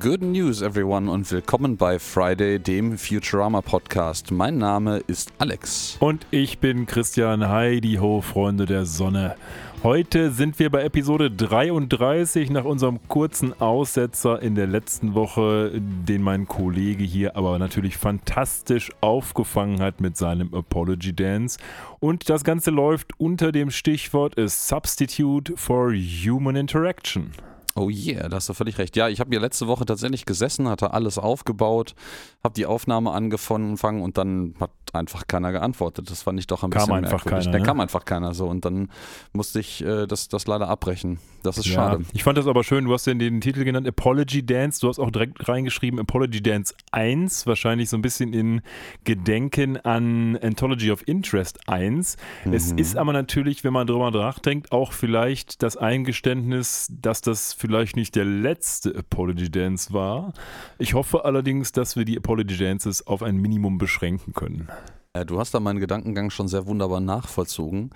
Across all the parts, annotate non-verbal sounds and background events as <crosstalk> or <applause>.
Good News, everyone, und willkommen bei Friday, dem Futurama Podcast. Mein Name ist Alex. Und ich bin Christian Heidi Ho, Freunde der Sonne. Heute sind wir bei Episode 33 nach unserem kurzen Aussetzer in der letzten Woche, den mein Kollege hier aber natürlich fantastisch aufgefangen hat mit seinem Apology Dance. Und das Ganze läuft unter dem Stichwort A Substitute for Human Interaction. Oh yeah, da hast du völlig recht. Ja, ich habe hier letzte Woche tatsächlich gesessen, hatte alles aufgebaut, habe die Aufnahme angefangen und dann hat einfach keiner geantwortet. Das fand ich doch ein kam bisschen einfach merkwürdig. keiner, da ne? kam einfach keiner so und dann musste ich äh, das, das leider abbrechen. Das ist Ja, schade. ich fand das aber schön. Du hast ja den Titel genannt Apology Dance. Du hast auch direkt reingeschrieben Apology Dance 1. Wahrscheinlich so ein bisschen in Gedenken an Anthology of Interest 1. Es Mhm. ist aber natürlich, wenn man drüber nachdenkt, auch vielleicht das Eingeständnis, dass das vielleicht nicht der letzte Apology Dance war. Ich hoffe allerdings, dass wir die Apology Dances auf ein Minimum beschränken können. Äh, Du hast da meinen Gedankengang schon sehr wunderbar nachvollzogen.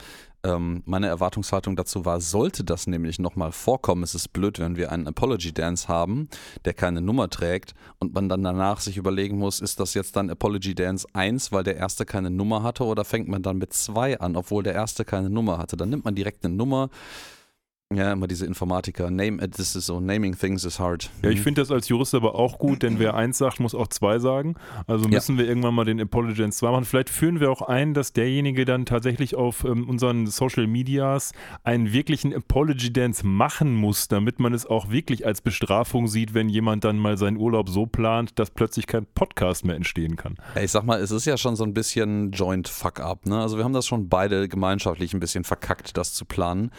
Ähm, meine Erwartungshaltung dazu war, sollte das nämlich nochmal vorkommen, es ist blöd, wenn wir einen Apology Dance haben, der keine Nummer trägt und man dann danach sich überlegen muss, ist das jetzt dann Apology Dance 1, weil der erste keine Nummer hatte oder fängt man dann mit 2 an, obwohl der erste keine Nummer hatte. Dann nimmt man direkt eine Nummer. Ja, immer diese Informatiker. Name, äh, this is so, naming things is hard. Ja, ich Mhm. finde das als Jurist aber auch gut, denn wer eins sagt, muss auch zwei sagen. Also Ja. müssen wir irgendwann mal den Apology Dance 2 machen. Vielleicht führen wir auch ein, dass derjenige dann tatsächlich auf ähm, unseren Social Medias einen wirklichen Apology Dance machen muss, damit man es auch wirklich als Bestrafung sieht, wenn jemand dann mal seinen Urlaub so plant, dass plötzlich kein Podcast mehr entstehen kann. Ja, Ich sag mal, es ist ja schon so ein bisschen Joint Fuck-up. Ne? Also wir haben das schon beide gemeinschaftlich ein bisschen verkackt, das zu planen.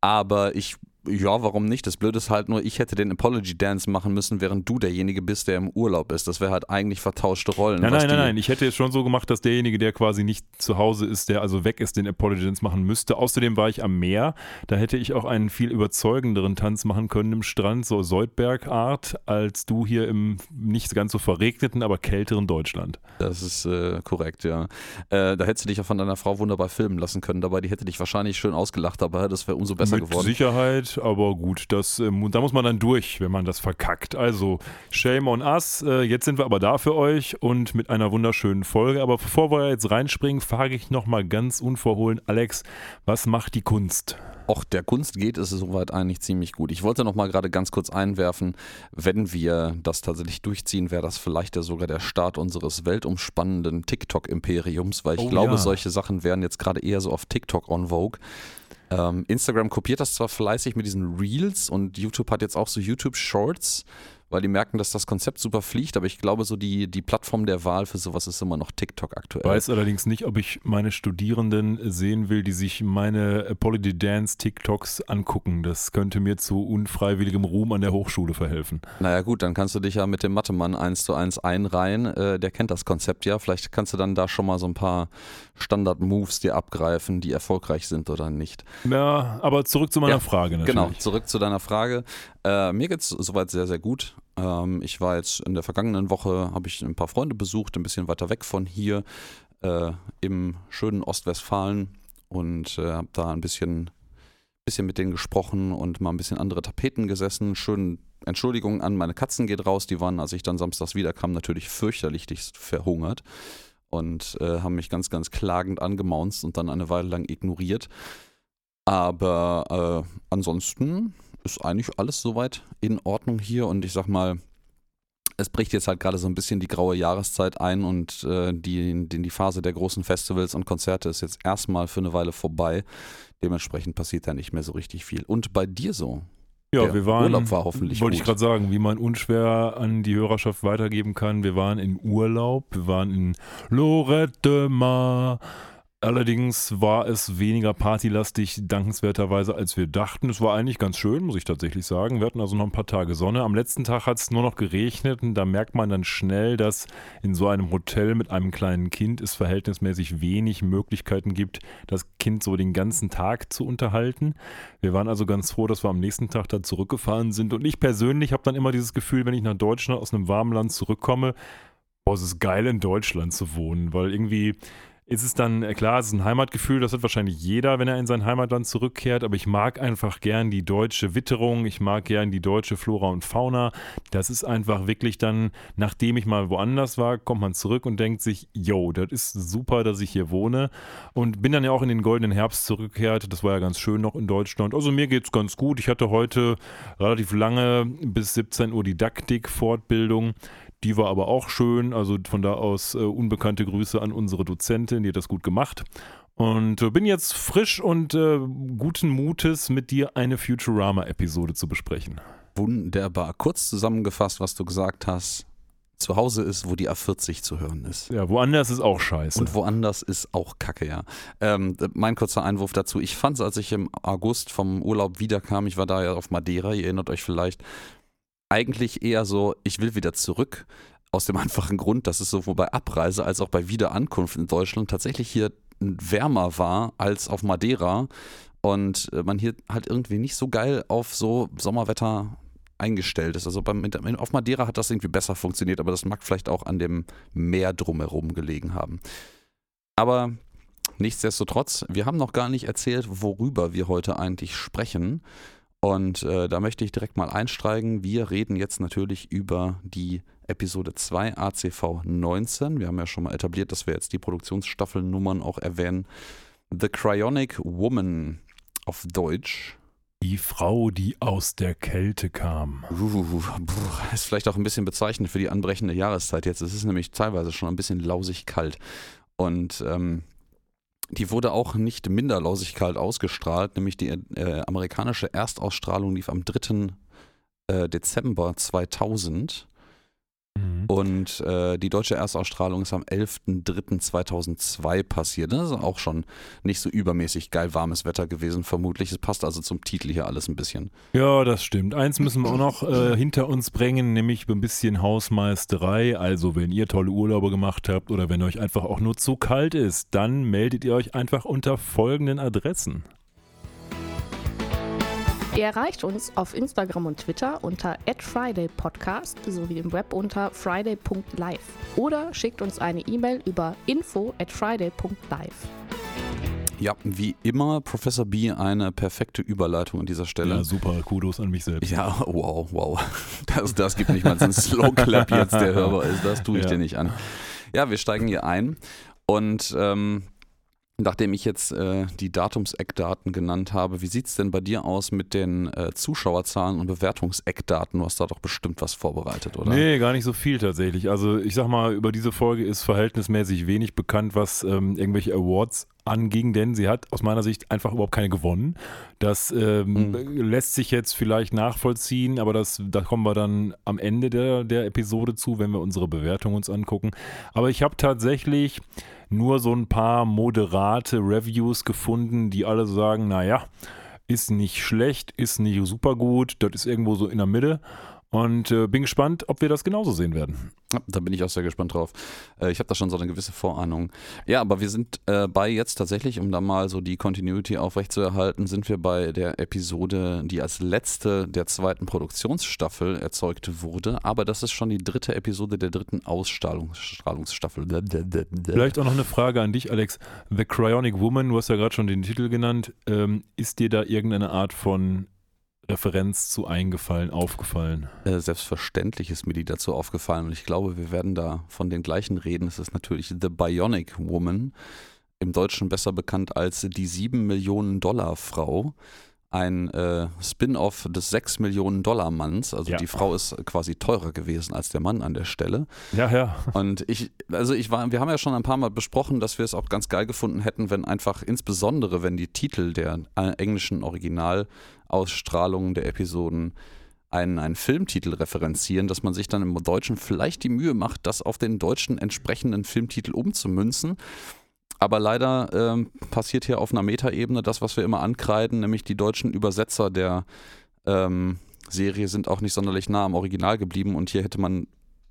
Aber ich, ja, warum nicht? Das Blöde ist halt nur, ich hätte den Apology Dance machen müssen, während du derjenige bist, der im Urlaub ist. Das wäre halt eigentlich vertauschte Rollen. Nein, nein, nein, nein. Ich hätte es schon so gemacht, dass derjenige, der quasi nicht zu Hause ist, der also weg ist, den Apology Dance machen müsste. Außerdem war ich am Meer. Da hätte ich auch einen viel überzeugenderen Tanz machen können im Strand, so Soldberg-Art, als du hier im nicht ganz so verregneten, aber kälteren Deutschland. Das ist äh, korrekt, ja. Äh, da hättest du dich ja von deiner Frau wunderbar filmen lassen können. Dabei, die hätte dich wahrscheinlich schön ausgelacht, aber das wäre umso besser Mit geworden. Sicherheit, aber gut, das, ähm, da muss man dann durch, wenn man das verkackt. Also, shame on us. Äh, jetzt sind wir aber da für euch und mit einer wunderschönen Folge. Aber bevor wir jetzt reinspringen, frage ich nochmal ganz unverhohlen, Alex, was macht die Kunst? Och, der Kunst geht es soweit eigentlich ziemlich gut. Ich wollte noch mal gerade ganz kurz einwerfen, wenn wir das tatsächlich durchziehen, wäre das vielleicht ja sogar der Start unseres weltumspannenden TikTok-Imperiums, weil ich Oh glaube, ja. solche Sachen wären jetzt gerade eher so auf TikTok on Vogue. Ähm, Instagram kopiert das zwar fleißig mit diesen Reels und YouTube hat jetzt auch so YouTube Shorts, weil die merken, dass das Konzept super fliegt, aber ich glaube, so die, die Plattform der Wahl für sowas ist immer noch TikTok aktuell. Weiß allerdings nicht, ob ich meine Studierenden sehen will, die sich meine Apology Dance TikToks angucken. Das könnte mir zu unfreiwilligem Ruhm an der Hochschule verhelfen. Naja gut, dann kannst du dich ja mit dem Mathemann eins zu eins einreihen. Äh, der kennt das Konzept ja. Vielleicht kannst du dann da schon mal so ein paar Standard-Moves dir abgreifen, die erfolgreich sind oder nicht. Ja, aber zurück zu meiner Ja, Frage natürlich. Genau, zurück zu deiner Frage. Äh, mir geht's soweit sehr, sehr gut. Ähm, ich war jetzt in der vergangenen Woche, habe ich ein paar Freunde besucht, ein bisschen weiter weg von hier, äh, im schönen Ostwestfalen und äh, habe da ein bisschen, bisschen mit denen gesprochen und mal ein bisschen andere Tapeten gesessen. Schön, Entschuldigung an meine Katzen geht raus. Die waren, als ich dann samstags wiederkam, natürlich fürchterlich verhungert und äh, haben mich ganz, ganz klagend angemaunzt und dann eine Weile lang ignoriert. Aber äh, ansonsten ist eigentlich alles soweit in Ordnung hier und ich sag mal, es bricht jetzt halt gerade so ein bisschen die graue Jahreszeit ein und äh, die, die, die Phase der großen Festivals und Konzerte ist jetzt erstmal für eine Weile vorbei. Dementsprechend passiert da nicht mehr so richtig viel. Und bei dir so? Ja, Der wir waren. Urlaub war hoffentlich Wollte ich gut. gerade sagen, wie man unschwer an die Hörerschaft weitergeben kann. Wir waren in Urlaub, wir waren in Lorette Mar. Allerdings war es weniger partylastig, dankenswerterweise, als wir dachten. Es war eigentlich ganz schön, muss ich tatsächlich sagen. Wir hatten also noch ein paar Tage Sonne. Am letzten Tag hat es nur noch geregnet und da merkt man dann schnell, dass in so einem Hotel mit einem kleinen Kind es verhältnismäßig wenig Möglichkeiten gibt, das Kind so den ganzen Tag zu unterhalten. Wir waren also ganz froh, dass wir am nächsten Tag da zurückgefahren sind. Und ich persönlich habe dann immer dieses Gefühl, wenn ich nach Deutschland aus einem warmen Land zurückkomme, boah, es ist geil in Deutschland zu wohnen, weil irgendwie ist es dann, äh, klar, es ist ein Heimatgefühl, das hat wahrscheinlich jeder, wenn er in sein Heimatland zurückkehrt, aber ich mag einfach gern die deutsche Witterung, ich mag gern die deutsche Flora und Fauna. Das ist einfach wirklich dann, nachdem ich mal woanders war, kommt man zurück und denkt sich, yo, das ist super, dass ich hier wohne und bin dann ja auch in den goldenen Herbst zurückgekehrt. Das war ja ganz schön noch in Deutschland. Also mir geht es ganz gut. Ich hatte heute relativ lange bis 17 Uhr Didaktik-Fortbildung. Die war aber auch schön. Also von da aus äh, unbekannte Grüße an unsere Dozentin, die hat das gut gemacht. Und äh, bin jetzt frisch und äh, guten Mutes, mit dir eine Futurama-Episode zu besprechen. Wunderbar. Kurz zusammengefasst, was du gesagt hast. Zu Hause ist, wo die A40 zu hören ist. Ja, woanders ist auch scheiße. Und woanders ist auch Kacke, ja. Ähm, mein kurzer Einwurf dazu. Ich fand es, als ich im August vom Urlaub wiederkam, ich war da ja auf Madeira, ihr erinnert euch vielleicht, eigentlich eher so, ich will wieder zurück. Aus dem <laughs> einfachen Grund, dass es sowohl bei Abreise als auch bei Wiederankunft in Deutschland tatsächlich hier wärmer war als auf Madeira und äh, man hier halt irgendwie nicht so geil auf so Sommerwetter eingestellt ist. Also beim, auf Madeira hat das irgendwie besser funktioniert, aber das mag vielleicht auch an dem Meer drumherum gelegen haben. Aber nichtsdestotrotz, wir haben noch gar nicht erzählt, worüber wir heute eigentlich sprechen. Und äh, da möchte ich direkt mal einsteigen. Wir reden jetzt natürlich über die Episode 2 ACV 19. Wir haben ja schon mal etabliert, dass wir jetzt die Produktionsstaffelnummern auch erwähnen. The Cryonic Woman auf Deutsch. Die Frau, die aus der Kälte kam. Uh, ist vielleicht auch ein bisschen bezeichnend für die anbrechende Jahreszeit jetzt. Es ist nämlich teilweise schon ein bisschen lausig kalt. Und ähm, die wurde auch nicht minder lausig kalt ausgestrahlt, nämlich die äh, amerikanische Erstausstrahlung lief am 3. Äh, Dezember 2000 Mhm. Und äh, die deutsche Erstausstrahlung ist am 11.03.2002 passiert. Das ist auch schon nicht so übermäßig geil warmes Wetter gewesen, vermutlich. Es passt also zum Titel hier alles ein bisschen. Ja, das stimmt. Eins müssen wir auch noch äh, hinter uns bringen, nämlich ein bisschen Hausmeisterei. Also, wenn ihr tolle Urlaube gemacht habt oder wenn euch einfach auch nur zu kalt ist, dann meldet ihr euch einfach unter folgenden Adressen. Ihr erreicht uns auf Instagram und Twitter unter @fridaypodcast sowie im Web unter friday.live oder schickt uns eine E-Mail über info@friday.live. Ja, wie immer, Professor B, eine perfekte Überleitung an dieser Stelle. Ja, super, Kudos an mich selbst. Ja, wow, wow. Das, das gibt nicht mal so einen Slow Clap jetzt, der Hörer ist. Das tue ich ja. dir nicht an. Ja, wir steigen hier ein und ähm, Nachdem ich jetzt äh, die Datumseckdaten genannt habe, wie sieht es denn bei dir aus mit den äh, Zuschauerzahlen und Bewertungseckdaten? Du hast da doch bestimmt was vorbereitet, oder? Nee, gar nicht so viel tatsächlich. Also ich sag mal, über diese Folge ist verhältnismäßig wenig bekannt, was ähm, irgendwelche Awards anging, denn sie hat aus meiner Sicht einfach überhaupt keine gewonnen. Das ähm, mhm. lässt sich jetzt vielleicht nachvollziehen, aber das, da kommen wir dann am Ende der, der Episode zu, wenn wir unsere Bewertung uns angucken. Aber ich habe tatsächlich nur so ein paar moderate Reviews gefunden, die alle sagen, naja, ist nicht schlecht, ist nicht super gut, das ist irgendwo so in der Mitte. Und äh, bin gespannt, ob wir das genauso sehen werden. Ja, da bin ich auch sehr gespannt drauf. Äh, ich habe da schon so eine gewisse Vorahnung. Ja, aber wir sind äh, bei jetzt tatsächlich, um da mal so die Continuity aufrechtzuerhalten, sind wir bei der Episode, die als letzte der zweiten Produktionsstaffel erzeugt wurde. Aber das ist schon die dritte Episode der dritten Ausstrahlungsstaffel. Vielleicht auch noch eine Frage an dich, Alex. The Cryonic Woman, du hast ja gerade schon den Titel genannt. Ähm, ist dir da irgendeine Art von Referenz zu eingefallen, aufgefallen? Äh, selbstverständlich ist mir die dazu aufgefallen und ich glaube, wir werden da von den gleichen reden. Es ist natürlich The Bionic Woman, im Deutschen besser bekannt als die 7 Millionen Dollar Frau ein äh, Spin-off des 6 Millionen Dollar Manns. Also ja. die Frau ist quasi teurer gewesen als der Mann an der Stelle. Ja, ja. Und ich, also ich war, wir haben ja schon ein paar Mal besprochen, dass wir es auch ganz geil gefunden hätten, wenn einfach, insbesondere wenn die Titel der äh, englischen Originalausstrahlungen der Episoden einen, einen Filmtitel referenzieren, dass man sich dann im Deutschen vielleicht die Mühe macht, das auf den deutschen entsprechenden Filmtitel umzumünzen. Aber leider ähm, passiert hier auf einer Metaebene das, was wir immer ankreiden, nämlich die deutschen Übersetzer der ähm, Serie sind auch nicht sonderlich nah am Original geblieben und hier hätte man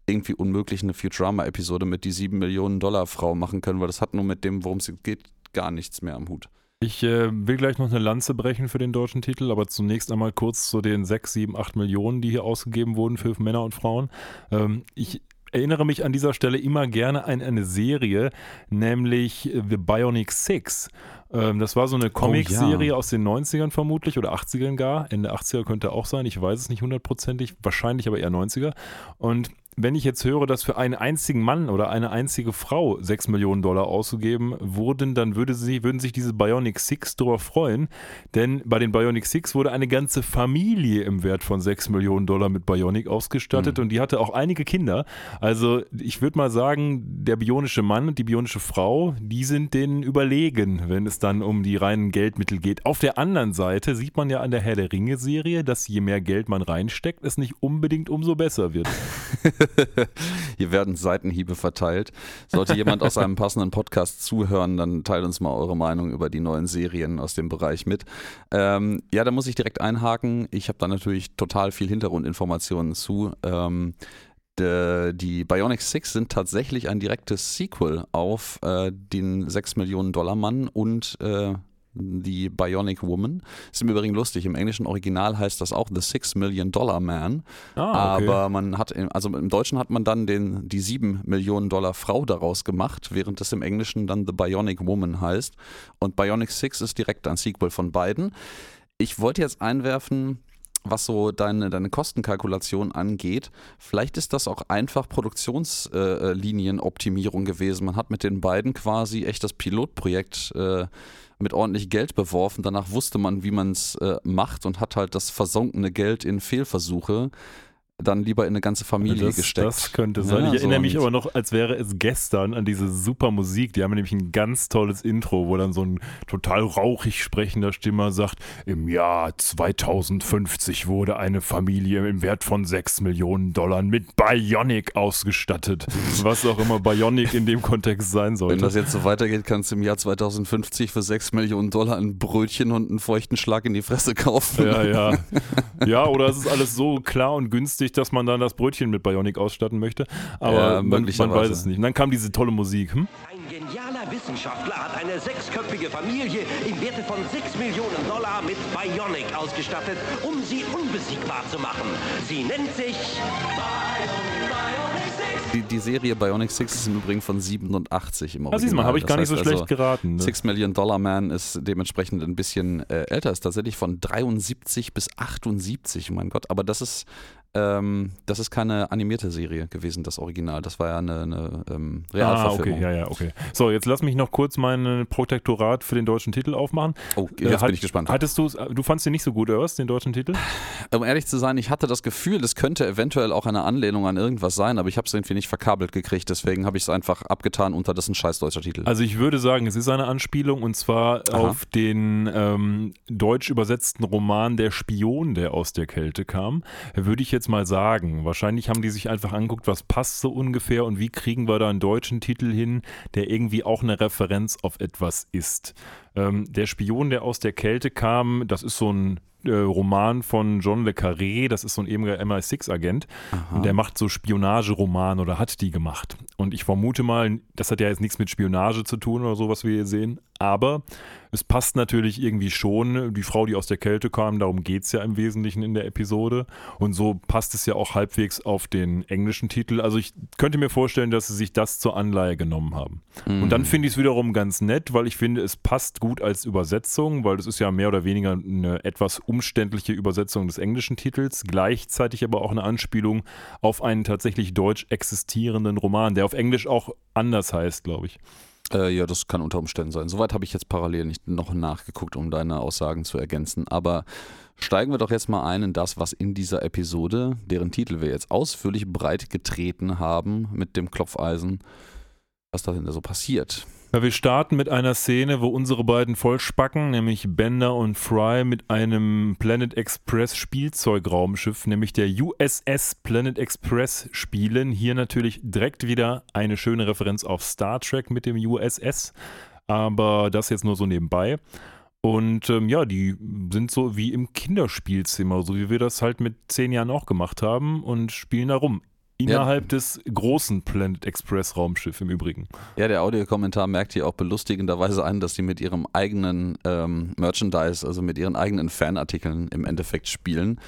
irgendwie unmöglich eine Futurama-Episode mit die 7 Millionen Dollar Frau machen können, weil das hat nur mit dem, worum es geht, gar nichts mehr am Hut. Ich äh, will gleich noch eine Lanze brechen für den deutschen Titel, aber zunächst einmal kurz zu den 6, 7, 8 Millionen, die hier ausgegeben wurden für Männer und Frauen. Ähm, ich erinnere mich an dieser Stelle immer gerne an eine Serie, nämlich The Bionic Six. Ähm, das war so eine Comicserie ja. aus den 90ern vermutlich oder 80ern gar. Ende 80er könnte auch sein, ich weiß es nicht hundertprozentig, wahrscheinlich aber eher 90er. Und wenn ich jetzt höre, dass für einen einzigen Mann oder eine einzige Frau 6 Millionen Dollar ausgegeben wurden, dann würde sie, würden sich diese Bionic Six darüber freuen. Denn bei den Bionic Six wurde eine ganze Familie im Wert von 6 Millionen Dollar mit Bionic ausgestattet Mhm. und die hatte auch einige Kinder. Also ich würde mal sagen, der bionische Mann und die bionische Frau, die sind denen überlegen, wenn es dann um die reinen Geldmittel geht. Auf der anderen Seite sieht man ja an der Herr der Ringe-Serie, dass je mehr Geld man reinsteckt, es nicht unbedingt umso besser wird. <laughs> <laughs> Hier werden Seitenhiebe verteilt. Sollte jemand aus einem passenden Podcast zuhören, dann teilt uns mal eure Meinung über die neuen Serien aus dem Bereich mit. Ähm, ja, da muss ich direkt einhaken. Ich habe da natürlich total viel Hintergrundinformationen zu. Ähm, die Bionic Six sind tatsächlich ein direktes Sequel auf äh, den 6 Millionen Dollar Mann und äh, die Bionic Woman. Ist im Übrigen lustig. Im englischen Original heißt das auch The Six Million Dollar Man. Ah, okay. Aber man hat, im- also im Deutschen hat man dann den, die 7 Millionen Dollar Frau daraus gemacht, während das im Englischen dann The Bionic Woman heißt. Und Bionic Six ist direkt ein Sequel von beiden. Ich wollte jetzt einwerfen, was so deine, deine Kostenkalkulation angeht, vielleicht ist das auch einfach Produktionslinienoptimierung gewesen. Man hat mit den beiden quasi echt das Pilotprojekt äh, mit ordentlich Geld beworfen. Danach wusste man, wie man es äh, macht und hat halt das versunkene Geld in Fehlversuche dann lieber in eine ganze Familie das, gesteckt. Das könnte sein. Ja, ich erinnere so mich aber noch, als wäre es gestern an diese super Musik. Die haben nämlich ein ganz tolles Intro, wo dann so ein total rauchig sprechender Stimmer sagt, im Jahr 2050 wurde eine Familie im Wert von 6 Millionen Dollar mit Bionic ausgestattet. Was auch immer Bionic in dem Kontext sein Wenn sollte. das jetzt so weitergeht, kannst du im Jahr 2050 für 6 Millionen Dollar ein Brötchen und einen feuchten Schlag in die Fresse kaufen. Ja, ja. <laughs> Ja, oder es ist alles so klar und günstig, dass man dann das Brötchen mit Bionic ausstatten möchte. Aber Ja, man, man weiß es nicht. Und dann kam diese tolle Musik. Hm? Ein genialer Wissenschaftler hat eine sechsköpfige Familie im Werte von 6 Millionen Dollar mit Bionic ausgestattet, um sie unbesiegbar zu machen. Sie nennt sich Die, die Serie Bionic Six ist im Übrigen von 87 im Original. Ah, siehst du mal, habe ich Das gar nicht so heißt schlecht also, geraten. Ne? Six Million Dollar Man ist dementsprechend ein bisschen äh, älter, ist tatsächlich von 73 bis 78, mein Gott. Aber das ist, ähm, das ist keine animierte Serie gewesen, das Original. Das war ja eine, eine ähm, Ah, Realverfilmung. okay, ja, ja, okay. So, jetzt lass mich noch kurz mein Protektorat für den deutschen Titel aufmachen. Oh, Äh, jetzt hat- bin ich gespannt. Hattest du du fandst den nicht so gut, oder was, den deutschen Titel? Um ehrlich zu sein, ich hatte das Gefühl, es könnte eventuell auch eine Anlehnung an irgendwas sein, aber ich habe es irgendwie nicht verkabelt gekriegt, deswegen habe ich es einfach abgetan unter das ist ein scheiß deutscher Titel. Also ich würde sagen, es ist eine Anspielung und zwar Aha. auf den ähm, deutsch übersetzten Roman Der Spion, der aus der Kälte kam. Würde ich jetzt mal sagen. Wahrscheinlich haben die sich einfach angeguckt, was passt so ungefähr und wie kriegen wir da einen deutschen Titel hin, der irgendwie auch eine Referenz auf etwas ist. Ähm, der Spion, der aus der Kälte kam, das ist so ein äh, Roman von John Le Carré, das ist so ein ehemaliger MI6-Agent und der macht so Spionageromane oder hat die gemacht. Und ich vermute mal, das hat ja jetzt nichts mit Spionage zu tun oder so, was wir hier sehen, aber es passt natürlich irgendwie schon. Die Frau, die aus der Kälte kam, darum geht es ja im Wesentlichen in der Episode. Und so passt es ja auch halbwegs auf den englischen Titel. Also ich könnte mir vorstellen, dass sie sich das zur Anleihe genommen haben. Und dann finde ich es wiederum ganz nett, weil ich finde, es passt gut als Übersetzung, weil das ist ja mehr oder weniger eine etwas umständliche Übersetzung des englischen Titels, gleichzeitig aber auch eine Anspielung auf einen tatsächlich deutsch existierenden Roman, der auf Englisch auch anders heißt, glaube ich. Äh, ja, das kann unter Umständen sein. Soweit habe ich jetzt parallel nicht noch nachgeguckt, um deine Aussagen zu ergänzen. Aber steigen wir doch jetzt mal ein in das, was in dieser Episode, deren Titel wir jetzt ausführlich breit getreten haben mit dem Klopfeisen, was da hinter so passiert. Ja, wir starten mit einer Szene, wo unsere beiden Vollspacken, nämlich Bender und Fry, mit einem Planet Express Spielzeugraumschiff, nämlich der USS Planet Express, spielen. Hier natürlich direkt wieder eine schöne Referenz auf Star Trek mit dem USS, aber das jetzt nur so nebenbei. Und ähm, ja, die sind so wie im Kinderspielzimmer, so wie wir das halt mit zehn Jahren auch gemacht haben und spielen da rum. Innerhalb des großen Planet Express Raumschiff im Übrigen. Ja, der Audiokommentar merkt hier auch belustigenderweise an, dass sie mit ihrem eigenen ähm, Merchandise, also mit ihren eigenen Fanartikeln im Endeffekt spielen.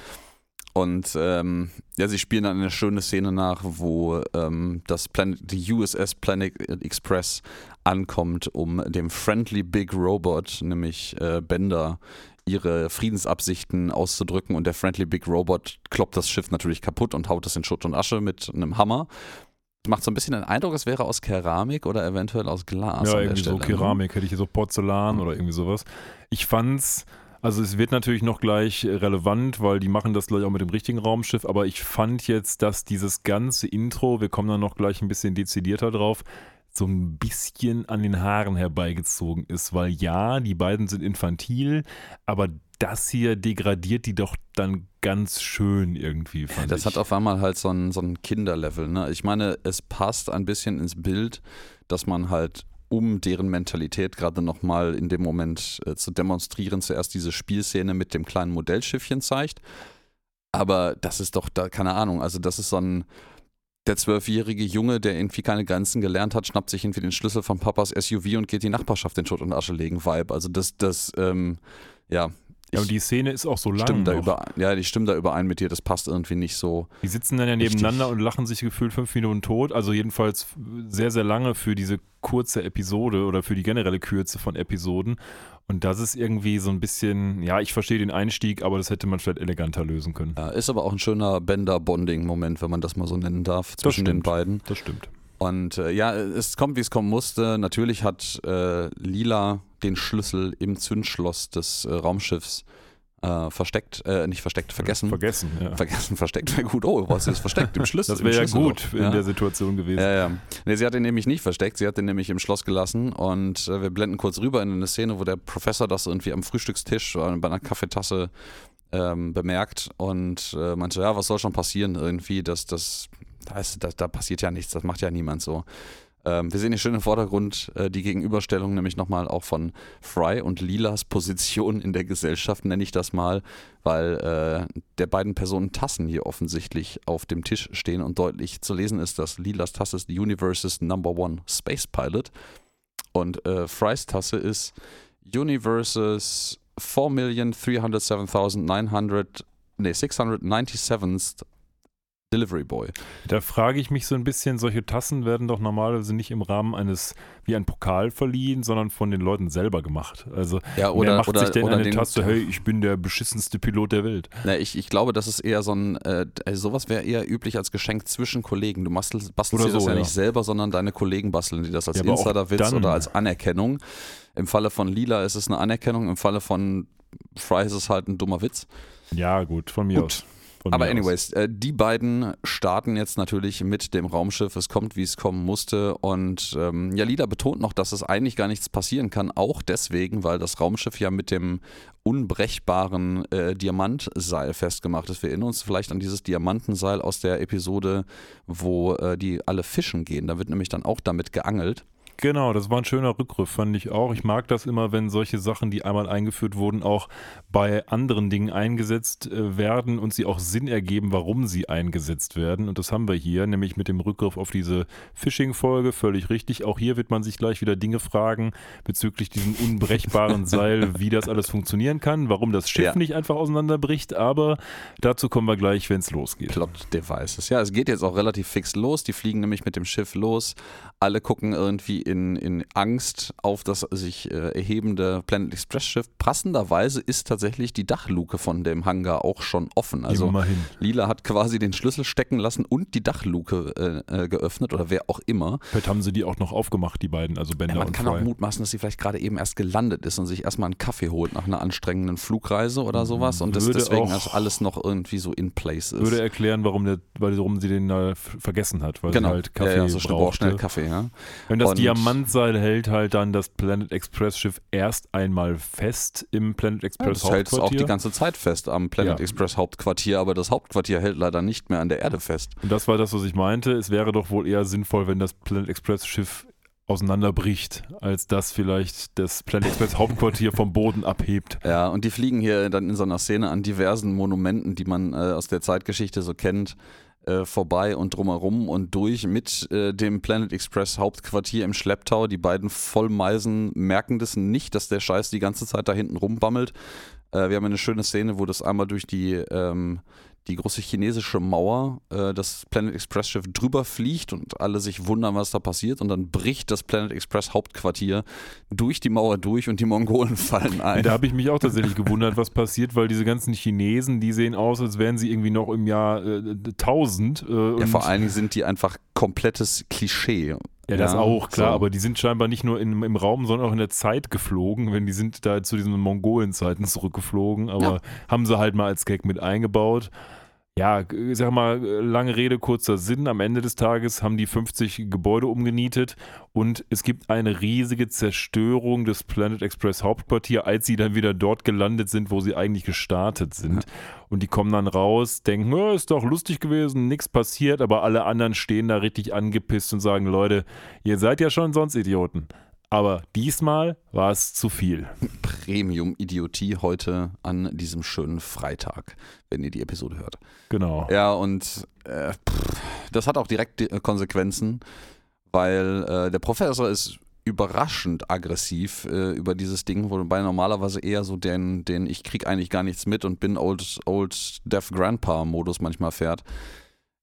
Und ähm, ja, sie spielen dann eine schöne Szene nach, wo ähm, das Planet, die USS Planet Express ankommt, um dem Friendly Big Robot, nämlich äh, Bender, ihre Friedensabsichten auszudrücken. Und der Friendly Big Robot kloppt das Schiff natürlich kaputt und haut es in Schutt und Asche mit einem Hammer. Macht so ein bisschen den Eindruck, es wäre aus Keramik oder eventuell aus Glas. Ja, irgendwie so Stelle, ne? Keramik, hätte ich so Porzellan oder irgendwie sowas. Ich fand's, also es wird natürlich noch gleich relevant, weil die machen das gleich auch mit dem richtigen Raumschiff, aber ich fand jetzt, dass dieses ganze Intro, wir kommen dann noch gleich ein bisschen dezidierter drauf, so ein bisschen an den Haaren herbeigezogen ist, weil ja, die beiden sind infantil, aber das hier degradiert die doch dann ganz schön irgendwie, fand Das ich. hat auf einmal halt so ein, so ein Kinderlevel. Ne? Ich meine, es passt ein bisschen ins Bild, dass man halt um deren Mentalität gerade nochmal in dem Moment äh, zu demonstrieren, zuerst diese Spielszene mit dem kleinen Modellschiffchen zeigt. Aber das ist doch da, keine Ahnung, also das ist so ein, der zwölfjährige Junge, der irgendwie keine Grenzen gelernt hat, schnappt sich irgendwie den Schlüssel von Papas SUV und geht die Nachbarschaft in Schutt und Asche legen, Vibe. Also das, das, ähm, ja. ja, und ich die Szene ist auch so lang. stimme da überein, ja, ich stimme da überein mit dir, das passt irgendwie nicht so. Die sitzen dann ja Richtig. nebeneinander und lachen sich gefühlt fünf Minuten tot. Also jedenfalls sehr, sehr lange für diese kurze Episode oder für die generelle Kürze von Episoden. Und das ist irgendwie so ein bisschen, ja, ich verstehe den Einstieg, aber das hätte man vielleicht eleganter lösen können. Ja, ist aber auch ein schöner Bender-Bonding-Moment, wenn man das mal so nennen darf, zwischen den beiden. Das stimmt. Und äh, ja, es kommt, wie es kommen musste. Natürlich hat äh, Lila den Schlüssel im Zündschloss des äh, Raumschiffs äh, versteckt, äh, nicht versteckt, vergessen. Vergessen, ja. vergessen, versteckt wäre gut. Oh, was ist versteckt? Im Schlüssel. Das wäre ja gut in Ja. der Situation gewesen. Ja, ja. Nee, sie hat den nämlich nicht versteckt, sie hat den nämlich im Schloss gelassen und äh, wir blenden kurz rüber in eine Szene, wo der Professor das irgendwie am Frühstückstisch äh, bei einer Kaffeetasse ähm, bemerkt und äh, meinte, ja, was soll schon passieren irgendwie, dass das, da, ist, da, da passiert ja nichts, das macht ja niemand so. Ähm, wir sehen hier schön im Vordergrund äh, die Gegenüberstellung, nämlich nochmal auch von Fry und Lilas Position in der Gesellschaft, nenne ich das mal, weil äh, der beiden Personen Tassen hier offensichtlich auf dem Tisch stehen und deutlich zu lesen ist, dass Lilas Tasse ist Universe's Number One Space Pilot und äh, Frys Tasse ist Universe's 4,307,900 nee, 697th Delivery Boy. Da frage ich mich so ein bisschen, solche Tassen werden doch normalerweise nicht im Rahmen eines, wie ein Pokal verliehen, sondern von den Leuten selber gemacht. Also Ja, wer macht oder, sich denn oder eine den, Tasse, hey, ich bin der beschissenste Pilot der Welt. Na, ich, ich glaube, das ist eher so ein, äh, also sowas wäre eher üblich als Geschenk zwischen Kollegen. Du bastelst, bastelst Oder dir das so, ja, ja. nicht selber, sondern deine Kollegen basteln dir das als Ja, Insiderwitz oder als Anerkennung. Im Falle von Lila ist es eine Anerkennung, im Falle von Fry ist es halt ein dummer Witz. Ja, gut, von mir Gut. aus. Von Aber anyways, äh, die beiden starten jetzt natürlich mit dem Raumschiff. Es kommt, wie es kommen musste. Und ähm, ja, Lila betont noch, dass es eigentlich gar nichts passieren kann. Auch deswegen, weil das Raumschiff ja mit dem unbrechbaren äh, Diamantseil festgemacht ist. Wir erinnern uns vielleicht an dieses Diamantenseil aus der Episode, wo äh, die alle fischen gehen. Da wird nämlich dann auch damit geangelt. Genau, das war ein schöner Rückgriff, fand ich auch. Ich mag das immer, wenn solche Sachen, die einmal eingeführt wurden, auch bei anderen Dingen eingesetzt äh, werden und sie auch Sinn ergeben, warum sie eingesetzt werden. Und das haben wir hier, nämlich mit dem Rückgriff auf diese Phishing-Folge, völlig richtig. Auch hier wird man sich gleich wieder Dinge fragen bezüglich diesem unbrechbaren Seil, <laughs> wie das alles funktionieren kann, warum das Schiff Ja. nicht einfach auseinanderbricht. Aber dazu kommen wir gleich, wenn es losgeht. Plot-Devices. Ja, es geht jetzt auch relativ fix los. Die fliegen nämlich mit dem Schiff los. Alle gucken irgendwie in, in Angst auf das sich äh, erhebende Planet Express Schiff. Passenderweise ist tatsächlich die Dachluke von dem Hangar auch schon offen. Also Immerhin. Lila hat quasi den Schlüssel stecken lassen und die Dachluke äh, äh, geöffnet oder wer auch immer. Vielleicht haben sie die auch noch aufgemacht, die beiden, also Bender Ja, man und kann Fry. auch mutmaßen, dass sie vielleicht gerade eben erst gelandet ist und sich erstmal einen Kaffee holt nach einer anstrengenden Flugreise oder sowas und das deswegen auch- alles noch irgendwie so in place ist. Würde erklären, warum, der, warum sie den f- vergessen hat, weil genau. sie halt Kaffee ja, ja, so brauchte. schnell Kaffee, ja. Wenn das Und- Diamantseil hält halt dann das Planet Express Schiff erst einmal fest im Planet Ja, Express das hält es auch Hauptquartier. die ganze Zeit fest am Planet Ja. Express Hauptquartier, aber das Hauptquartier hält leider nicht mehr an der Erde fest. Und das war das, was ich meinte. Es wäre doch wohl eher sinnvoll, wenn das Planet Express Schiff auseinanderbricht, als dass vielleicht das Planet Express Hauptquartier vom Boden abhebt. <laughs> Ja, und die fliegen hier dann in so einer Szene an diversen Monumenten, die man äh, aus der Zeitgeschichte so kennt, äh, vorbei und drumherum und durch mit äh, dem Planet Express Hauptquartier im Schlepptau. Die beiden Vollmeisen merken das nicht, dass der Scheiß die ganze Zeit da hinten rumbammelt. Äh, wir haben eine schöne Szene, wo das einmal durch die, ähm, die große chinesische Mauer, äh, das Planet Express Schiff drüber fliegt und alle sich wundern, was da passiert und dann bricht das Planet Express Hauptquartier durch die Mauer durch und die Mongolen <laughs> fallen ein. Da habe ich mich auch tatsächlich gewundert, was passiert, weil diese ganzen Chinesen, die sehen aus, als wären sie irgendwie noch im Jahr äh, 1000. Äh, ja, vor allen Dingen sind die einfach komplettes Klischee. Ja, das auch, klar, so. aber die sind scheinbar nicht nur in, im Raum, sondern auch in der Zeit geflogen, wenn die sind da zu diesen Mongolen-Zeiten zurückgeflogen, aber ja. haben sie halt mal als Gag mit eingebaut ja, ich sag mal, lange Rede, kurzer Sinn. Am Ende des Tages haben die 50 Gebäude umgenietet und es gibt eine riesige Zerstörung des Planet Express Hauptquartier, als sie dann wieder dort gelandet sind, wo sie eigentlich gestartet sind. Ja. Und die kommen dann raus, denken, oh, ist doch lustig gewesen, nichts passiert, aber alle anderen stehen da richtig angepisst und sagen, Leute, ihr seid ja schon sonst Idioten. Aber diesmal war es zu viel. Premium-Idiotie heute an diesem schönen Freitag, wenn ihr die Episode hört. Genau. Ja, und äh, pff, das hat auch direkt äh, Konsequenzen, weil äh, der Professor ist überraschend aggressiv äh, über dieses Ding, wobei normalerweise eher so den, den ich krieg eigentlich gar nichts mit und bin Old, old Deaf Grandpa Modus manchmal fährt.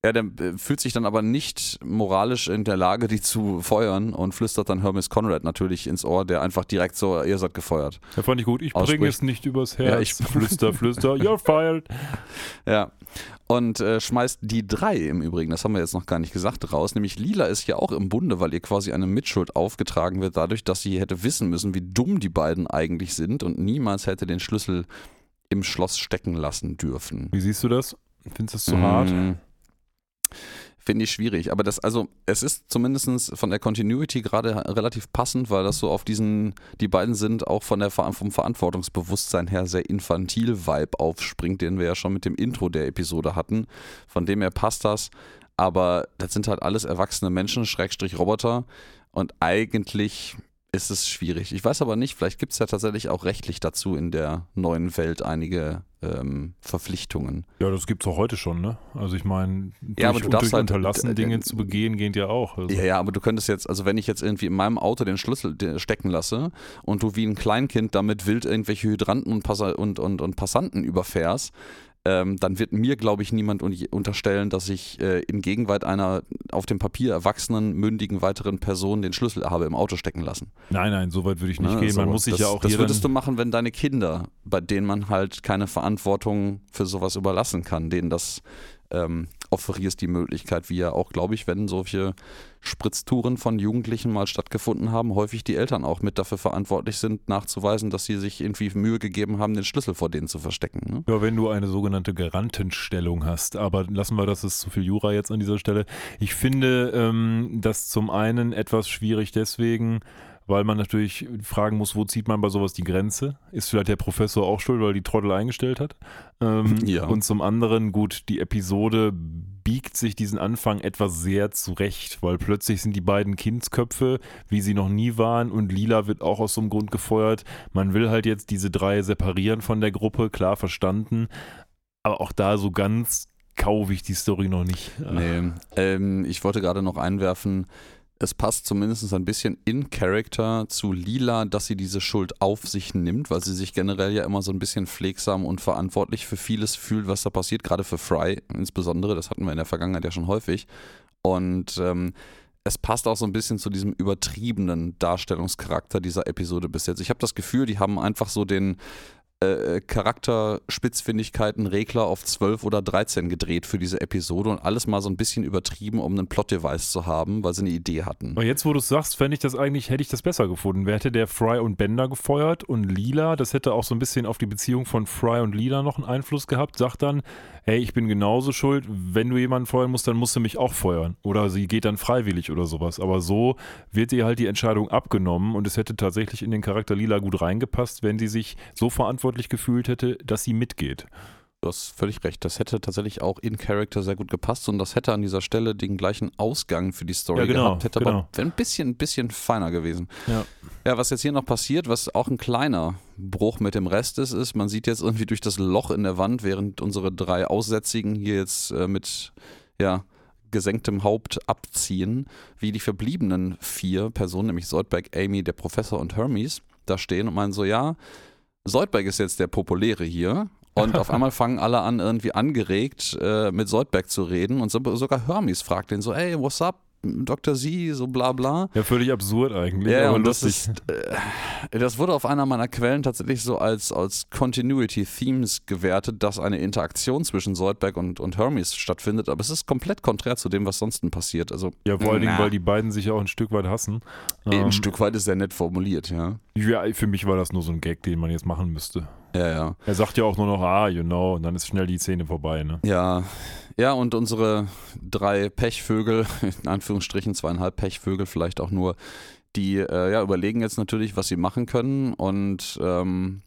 Ja, der äh, fühlt sich dann aber nicht moralisch in der Lage, die zu feuern und flüstert dann Hermes Conrad natürlich ins Ohr, der einfach direkt so, ihr seid gefeuert. Ja, fand ich gut. Ich bringe es nicht übers Herz. Ja, ich flüster, flüster, <laughs> you're fired. Ja. Und äh, schmeißt die drei im Übrigen, das haben wir jetzt noch gar nicht gesagt, raus. Nämlich Lila ist ja auch im Bunde, weil ihr quasi eine Mitschuld aufgetragen wird, dadurch, dass sie hätte wissen müssen, wie dumm die beiden eigentlich sind und niemals hätte den Schlüssel im Schloss stecken lassen dürfen. Wie siehst du das? Findest du das zu mmh. hart? Finde ich schwierig. Aber das, also, es ist zumindest von der Continuity gerade relativ passend, weil das so auf diesen, die beiden sind auch von der, vom Verantwortungsbewusstsein her sehr infantil Vibe aufspringt, den wir ja schon mit dem Intro der Episode hatten. Von dem her passt das. Aber das sind halt alles erwachsene Menschen, Schrägstrich Roboter. Und eigentlich ist es schwierig. Ich weiß aber nicht, vielleicht gibt es ja tatsächlich auch rechtlich dazu in der neuen Welt einige ähm, Verpflichtungen. Ja, das gibt es auch heute schon, ne? Also ich meine, ja, aber du darfst halt, unterlassen, Dinge zu begehen, geht ja auch. Also. Ja, ja, aber du könntest jetzt, also wenn ich jetzt irgendwie in meinem Auto den Schlüssel stecken lasse und du wie ein Kleinkind damit wild irgendwelche Hydranten und, Passa und, und, und Passanten überfährst, ähm, dann wird mir, glaube ich, niemand unterstellen, dass ich äh, in Gegenwart einer auf dem Papier erwachsenen, mündigen weiteren Person den Schlüssel habe im Auto stecken lassen. Nein, nein, so weit würde ich nicht ne, gehen. Man muss sich das, ja auch Das würdest du machen, wenn deine Kinder, bei denen man halt keine Verantwortung für sowas überlassen kann, denen das ähm, offerierst die Möglichkeit, wie ja auch, glaube ich, wenn solche Spritztouren von Jugendlichen mal stattgefunden haben, häufig die Eltern auch mit dafür verantwortlich sind, nachzuweisen, dass sie sich irgendwie Mühe gegeben haben, den Schlüssel vor denen zu verstecken. Ne? Ja, wenn du eine sogenannte Garantenstellung hast. Aber lassen wir das, ist zu viel Jura jetzt an dieser Stelle. Ich finde ähm, das zum einen etwas schwierig deswegen, weil man natürlich fragen muss, wo zieht man bei sowas die Grenze? Ist vielleicht der Professor auch schuld, weil die Trottel eingestellt hat? Ähm, <laughs> ja. Und zum anderen, gut, die Episode biegt sich diesen Anfang etwas sehr zurecht, weil plötzlich sind die beiden Kindsköpfe, wie sie noch nie waren, und Lila wird auch aus so einem Grund gefeuert. Man will halt jetzt diese drei separieren von der Gruppe, klar verstanden. Aber auch da so ganz kaufe ich die Story noch nicht. Nee, ähm, ich wollte gerade noch einwerfen, es passt zumindest ein bisschen in Character zu Lila, dass sie diese Schuld auf sich nimmt, weil sie sich generell ja immer so ein bisschen pflegsam und verantwortlich für vieles fühlt, was da passiert, gerade für Fry insbesondere. Das hatten wir in der Vergangenheit ja schon häufig. Und ähm, es passt auch so ein bisschen zu diesem übertriebenen Darstellungscharakter dieser Episode bis jetzt. Ich habe das Gefühl, die haben einfach so den, äh, Charakterspitzfindigkeiten Regler auf 12 oder 13 gedreht für diese Episode und alles mal so ein bisschen übertrieben, um einen Plot-Device zu haben, weil sie eine Idee hatten. Aber jetzt, wo du es sagst, fände ich das eigentlich, hätte ich das besser gefunden. Wer hätte der Fry und Bender gefeuert und Lila, das hätte auch so ein bisschen auf die Beziehung von Fry und Lila noch einen Einfluss gehabt, sagt dann, hey, ich bin genauso schuld, wenn du jemanden feuern musst, dann musst du mich auch feuern. Oder sie geht dann freiwillig oder sowas. Aber so wird ihr halt die Entscheidung abgenommen und es hätte tatsächlich in den Charakter Lila gut reingepasst, wenn sie sich so verantwortlich gefühlt hätte, dass sie mitgeht. Du hast völlig recht. Das hätte tatsächlich auch in Character sehr gut gepasst und das hätte an dieser Stelle den gleichen Ausgang für die Story ja, genau, gehabt. Hätte genau. aber ein bisschen, ein bisschen feiner gewesen. Ja. ja, was jetzt hier noch passiert, was auch ein kleiner Bruch mit dem Rest ist, ist, man sieht jetzt irgendwie durch das Loch in der Wand, während unsere drei Aussätzigen hier jetzt äh, mit, ja, gesenktem Haupt abziehen, wie die verbliebenen vier Personen, nämlich Soldberg, Amy, der Professor und Hermes, da stehen und meinen so, ja, Soldberg ist jetzt der Populäre hier Und auf <laughs> einmal fangen alle an, irgendwie angeregt äh, mit Soldberg zu reden. Und so, sogar Hermes fragt den so, hey, what's up? Dr. Z, so bla bla. Ja, völlig absurd eigentlich. Ja, und das lustig. ist, äh, das wurde auf einer meiner Quellen tatsächlich so als, als Continuity Themes gewertet, dass eine Interaktion zwischen Soldberg und, und Hermes stattfindet, aber es ist komplett konträr zu dem, was sonst passiert. Also, ja, vor allen Dingen, weil die beiden sich auch ein Stück weit hassen. ein Ähm, Stück weit ist sehr nett formuliert, ja. ja, für mich war das nur so ein Gag, den man jetzt machen müsste. Ja, ja. Er sagt ja auch nur noch, ah, you know, und dann ist schnell die Szene vorbei, ne? Ja, ja, und unsere drei Pechvögel, <laughs> in Anführungsstrichen zweieinhalb Pechvögel vielleicht auch nur, die äh, ja, überlegen jetzt natürlich, was sie machen können und ähm,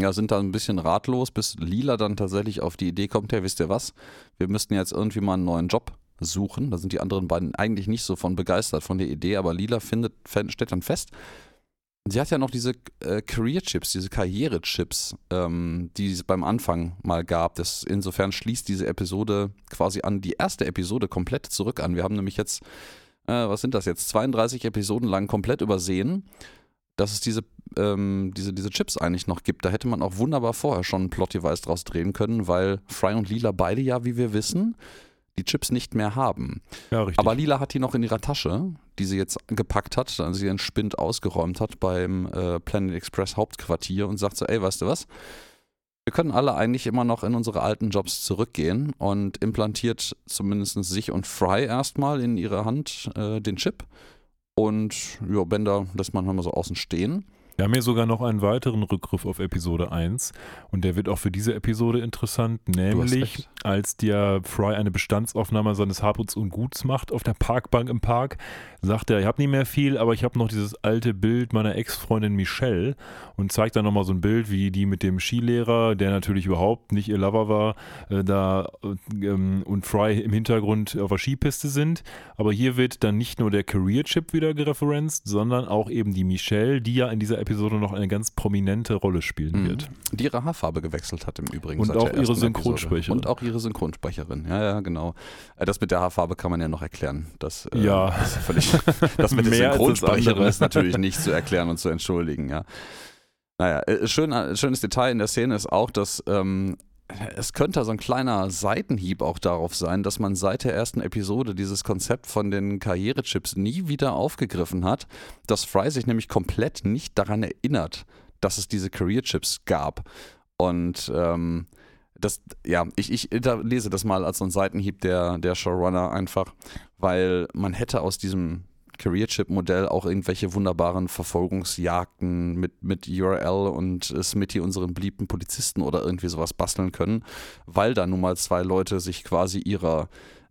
ja, sind da ein bisschen ratlos, bis Lila dann tatsächlich auf die Idee kommt, hey, wisst ihr was, wir müssten jetzt irgendwie mal einen neuen Job suchen. Da sind die anderen beiden eigentlich nicht so von begeistert von der Idee, aber Lila findet, stellt dann fest, Sie hat ja noch diese äh, Career-Chips, diese Karriere-Chips, ähm, die es beim Anfang mal gab. Das, insofern schließt diese Episode quasi an die erste Episode komplett zurück an. Wir haben nämlich jetzt, äh, was sind das jetzt, 32 Episoden lang komplett übersehen, dass es diese, ähm, diese, diese Chips eigentlich noch gibt. Da hätte man auch wunderbar vorher schon ein Plot-Device draus drehen können, weil Fry und Lila beide ja, wie wir wissen, die Chips nicht mehr haben. Ja. Aber Lila hat die noch in ihrer Tasche, die sie jetzt gepackt hat, als sie ihren Spind ausgeräumt hat beim äh, Planet Express Hauptquartier und sagt so, ey, weißt du was? Wir können alle eigentlich immer noch in unsere alten Jobs zurückgehen und implantiert zumindest sich und Fry erstmal in ihre Hand äh, den Chip. Und ja, Bender lässt man mal so außen stehen. Wir haben hier sogar noch einen weiteren Rückgriff auf Episode 1 und der wird auch für diese Episode interessant, nämlich als der Fry eine Bestandsaufnahme seines Habuts und Guts macht auf der Parkbank im Park, sagt er, ich habe nicht mehr viel, aber ich habe noch dieses alte Bild meiner Ex-Freundin Michelle und zeigt dann nochmal so ein Bild, wie die mit dem Skilehrer, der natürlich überhaupt nicht ihr Lover war, äh, da äh, ähm, und Fry im Hintergrund auf der Skipiste sind. Aber hier wird dann nicht nur der Career-Chip wieder gereferenzt, sondern auch eben die Michelle, die ja in dieser Episode noch eine ganz prominente Rolle spielen wird. Die ihre Haarfarbe gewechselt hat im Übrigen. Und auch ihre Synchronsprecherin. Und auch ihre Synchronsprecherin. Ja, ja, genau. Äh, Das mit der Haarfarbe kann man ja noch erklären. Das, äh, Ja. das, ist völlig, <laughs> das mit der <laughs> das Synchronsprecherin ist natürlich nicht zu erklären und zu entschuldigen. Ja. Naja, äh, schön, äh, schönes Detail in der Szene ist auch, dass ähm, es könnte so ein kleiner Seitenhieb auch darauf sein, dass man seit der ersten Episode dieses Konzept von den Karrierechips nie wieder aufgegriffen hat, dass Fry sich nämlich komplett nicht daran erinnert, dass es diese Career-Chips gab. Und ähm, das, ja, ich, ich lese das mal als so ein Seitenhieb der, der Showrunner einfach, weil man hätte aus diesem Career-Chip-Modell auch irgendwelche wunderbaren Verfolgungsjagden mit, mit URL und äh, Smitty, unseren beliebten Polizisten oder irgendwie sowas basteln können, weil da nun mal zwei Leute sich quasi ihrer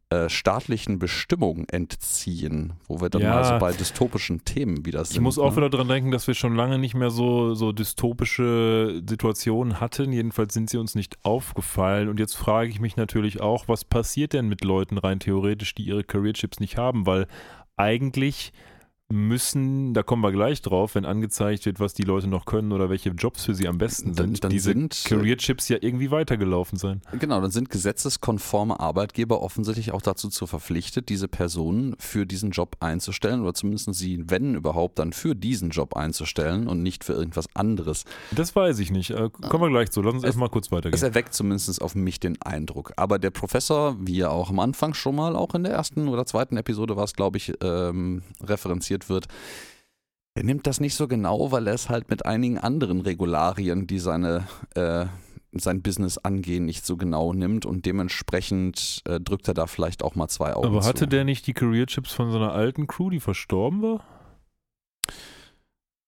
äh, staatlichen Bestimmung entziehen, wo wir dann Ja. mal so bei dystopischen Themen wieder sind. Ich muss auch ne? wieder dran denken, dass wir schon lange nicht mehr so, so dystopische Situationen hatten. Jedenfalls sind sie uns nicht aufgefallen. Und jetzt frage ich mich natürlich auch, was passiert denn mit Leuten rein theoretisch, die ihre Career Chips nicht haben? Weil eigentlich müssen, da kommen wir gleich drauf, wenn angezeigt wird, was die Leute noch können oder welche Jobs für sie am besten Dann- sind, dann diese sind, äh, Career Chips ja irgendwie weitergelaufen sein. Genau, dann sind gesetzeskonforme Arbeitgeber offensichtlich auch dazu zu verpflichtet, diese Personen für diesen Job einzustellen oder zumindest sie, wenn überhaupt, dann für diesen Job einzustellen und nicht für irgendwas anderes. Das weiß ich nicht. Äh, kommen wir gleich zu. Lass uns erstmal kurz weitergehen. Es erweckt zumindest auf mich den Eindruck. Aber der Professor, wie er auch am Anfang schon mal, auch in der ersten oder zweiten Episode war es, glaube ich, ähm, referenziert wird, er nimmt das nicht so genau, weil er es halt mit einigen anderen Regularien, die seine, äh, sein Business angehen, nicht so genau nimmt und dementsprechend äh, drückt er da vielleicht auch mal zwei Augen Aber zu. hatte der nicht die Career Chips von so einer alten Crew, die verstorben war?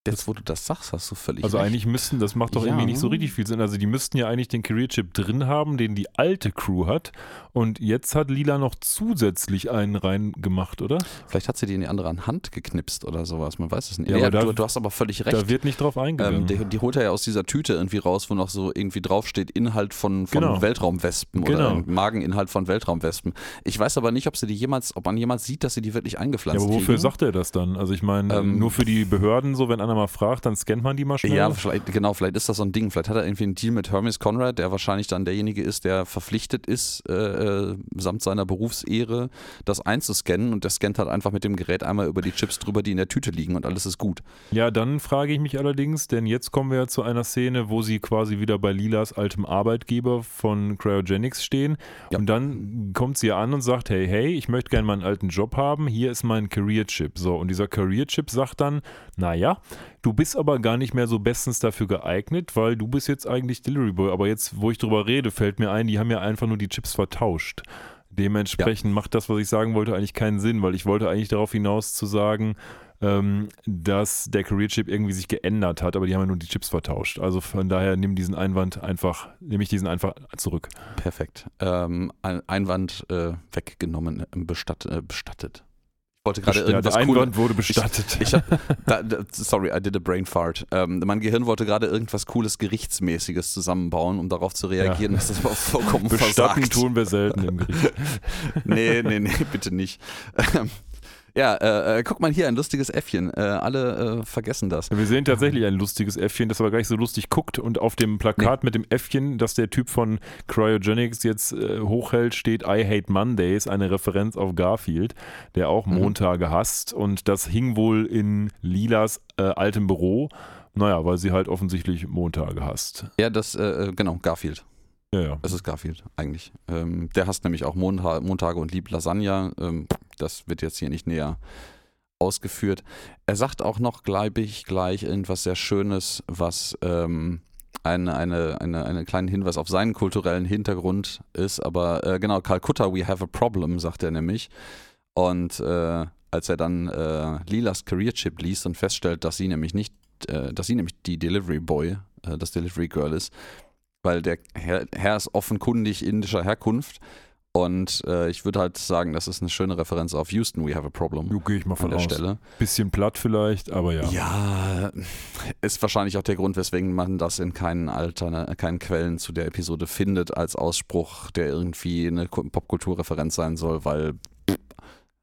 Jetzt, wo du das sagst, hast du völlig Also recht. eigentlich müssten, das macht doch Ja. irgendwie nicht so richtig viel Sinn. Also die müssten ja eigentlich den Career Chip drin haben, den die alte Crew hat. Und jetzt hat Lila noch zusätzlich einen reingemacht, oder? Vielleicht hat sie die in die andere Hand geknipst oder sowas, man weiß es nicht. Ja, Ja, da- du, du hast aber völlig recht. Da wird nicht drauf eingegangen. Ähm, die, die holt er ja aus dieser Tüte irgendwie raus, wo noch so irgendwie draufsteht, Inhalt von, von Genau. Weltraumwespen Genau. oder Mageninhalt von Weltraumwespen. Ich weiß aber nicht, ob sie die jemals, ob man jemals sieht, dass sie die wirklich ja, eingepflanzt aber wofür kriegen. sagt er das dann? Also ich meine, Ähm, nur für die Behörden so, wenn einer mal fragt, dann scannt man die mal schnell. Ja, vielleicht, genau, vielleicht ist das so ein Ding. Vielleicht hat er irgendwie einen Deal mit Hermes Conrad, der wahrscheinlich dann derjenige ist, der verpflichtet ist, äh, äh, samt seiner Berufsehre, das einzuscannen und der scannt halt einfach mit dem Gerät einmal über die Chips drüber, die in der Tüte liegen und alles ist gut. Ja, dann frage ich mich allerdings, denn jetzt kommen wir ja zu einer Szene, wo sie quasi wieder bei Lilas altem Arbeitgeber von Cryogenics stehen Ja. und dann kommt sie an und sagt, hey, hey, ich möchte gerne meinen alten Job haben, hier ist mein Career-Chip. So, und dieser Career-Chip sagt dann, naja, du bist aber gar nicht mehr so bestens dafür geeignet, weil du bist jetzt eigentlich Delivery Boy. Aber jetzt, wo ich drüber rede, fällt mir ein, die haben ja einfach nur die Chips vertauscht. Dementsprechend macht das, was ich sagen wollte, eigentlich keinen Sinn, weil ich wollte eigentlich darauf hinaus zu sagen, ähm, dass der Career Chip irgendwie sich geändert hat, aber die haben ja nur die Chips vertauscht. Also von daher nimm diesen Einwand einfach, nehme ich diesen einfach zurück. Perfekt. Ähm, ein Einwand äh, weggenommen, äh, bestatt, äh, bestattet. Ich wollte gerade ja, irgendwas der cool- Einwand wurde bestattet. Ich hab, da, da, sorry, I did a brain fart. Ähm, mein Gehirn wollte gerade irgendwas cooles Gerichtsmäßiges zusammenbauen, um darauf zu reagieren, dass das aber vollkommen Bestatten versagt. tun wir selten im Gericht. <laughs> Nee, nee, nee, bitte nicht. Ähm, ja, äh, äh, guck mal hier, ein lustiges Äffchen. Äh, alle äh, vergessen das. Wir sehen tatsächlich ein lustiges Äffchen, das aber gar nicht so lustig guckt und auf dem Plakat mit dem Äffchen, das der Typ von Cryogenics jetzt äh, hochhält, steht I hate Mondays, eine Referenz auf Garfield, der auch Mhm. Montage hasst und das hing wohl in Lilas äh, altem Büro. Naja, weil sie halt offensichtlich Montage hasst. Ja, das, genau, Garfield. Ja, ja. Es ist Garfield, eigentlich. Ähm, der hasst nämlich auch Monta Montage und liebt Lasagne. Ähm, das wird jetzt hier nicht näher ausgeführt. Er sagt auch noch, glaube ich, gleich irgendwas sehr Schönes, was ähm, eine, eine, eine, einen kleinen Hinweis auf seinen kulturellen Hintergrund ist. Aber äh, genau, Calcutta, we have a problem, sagt er nämlich. Und äh, als er dann äh, Lilas Career Chip liest und feststellt, dass sie nämlich nicht, äh, dass sie nämlich die Delivery Boy, äh, das Delivery Girl ist, weil der Herr, Herr ist offenkundig indischer Herkunft. Und äh, ich würde halt sagen, das ist eine schöne Referenz auf Houston, we have a problem gehe ich mal von der aus. Stelle. Bisschen platt vielleicht, aber ja. Ja, ist wahrscheinlich auch der Grund, weswegen man das in keinen Altern keinen Quellen zu der Episode findet, als Ausspruch, der irgendwie eine Ku- Popkulturreferenz sein soll, weil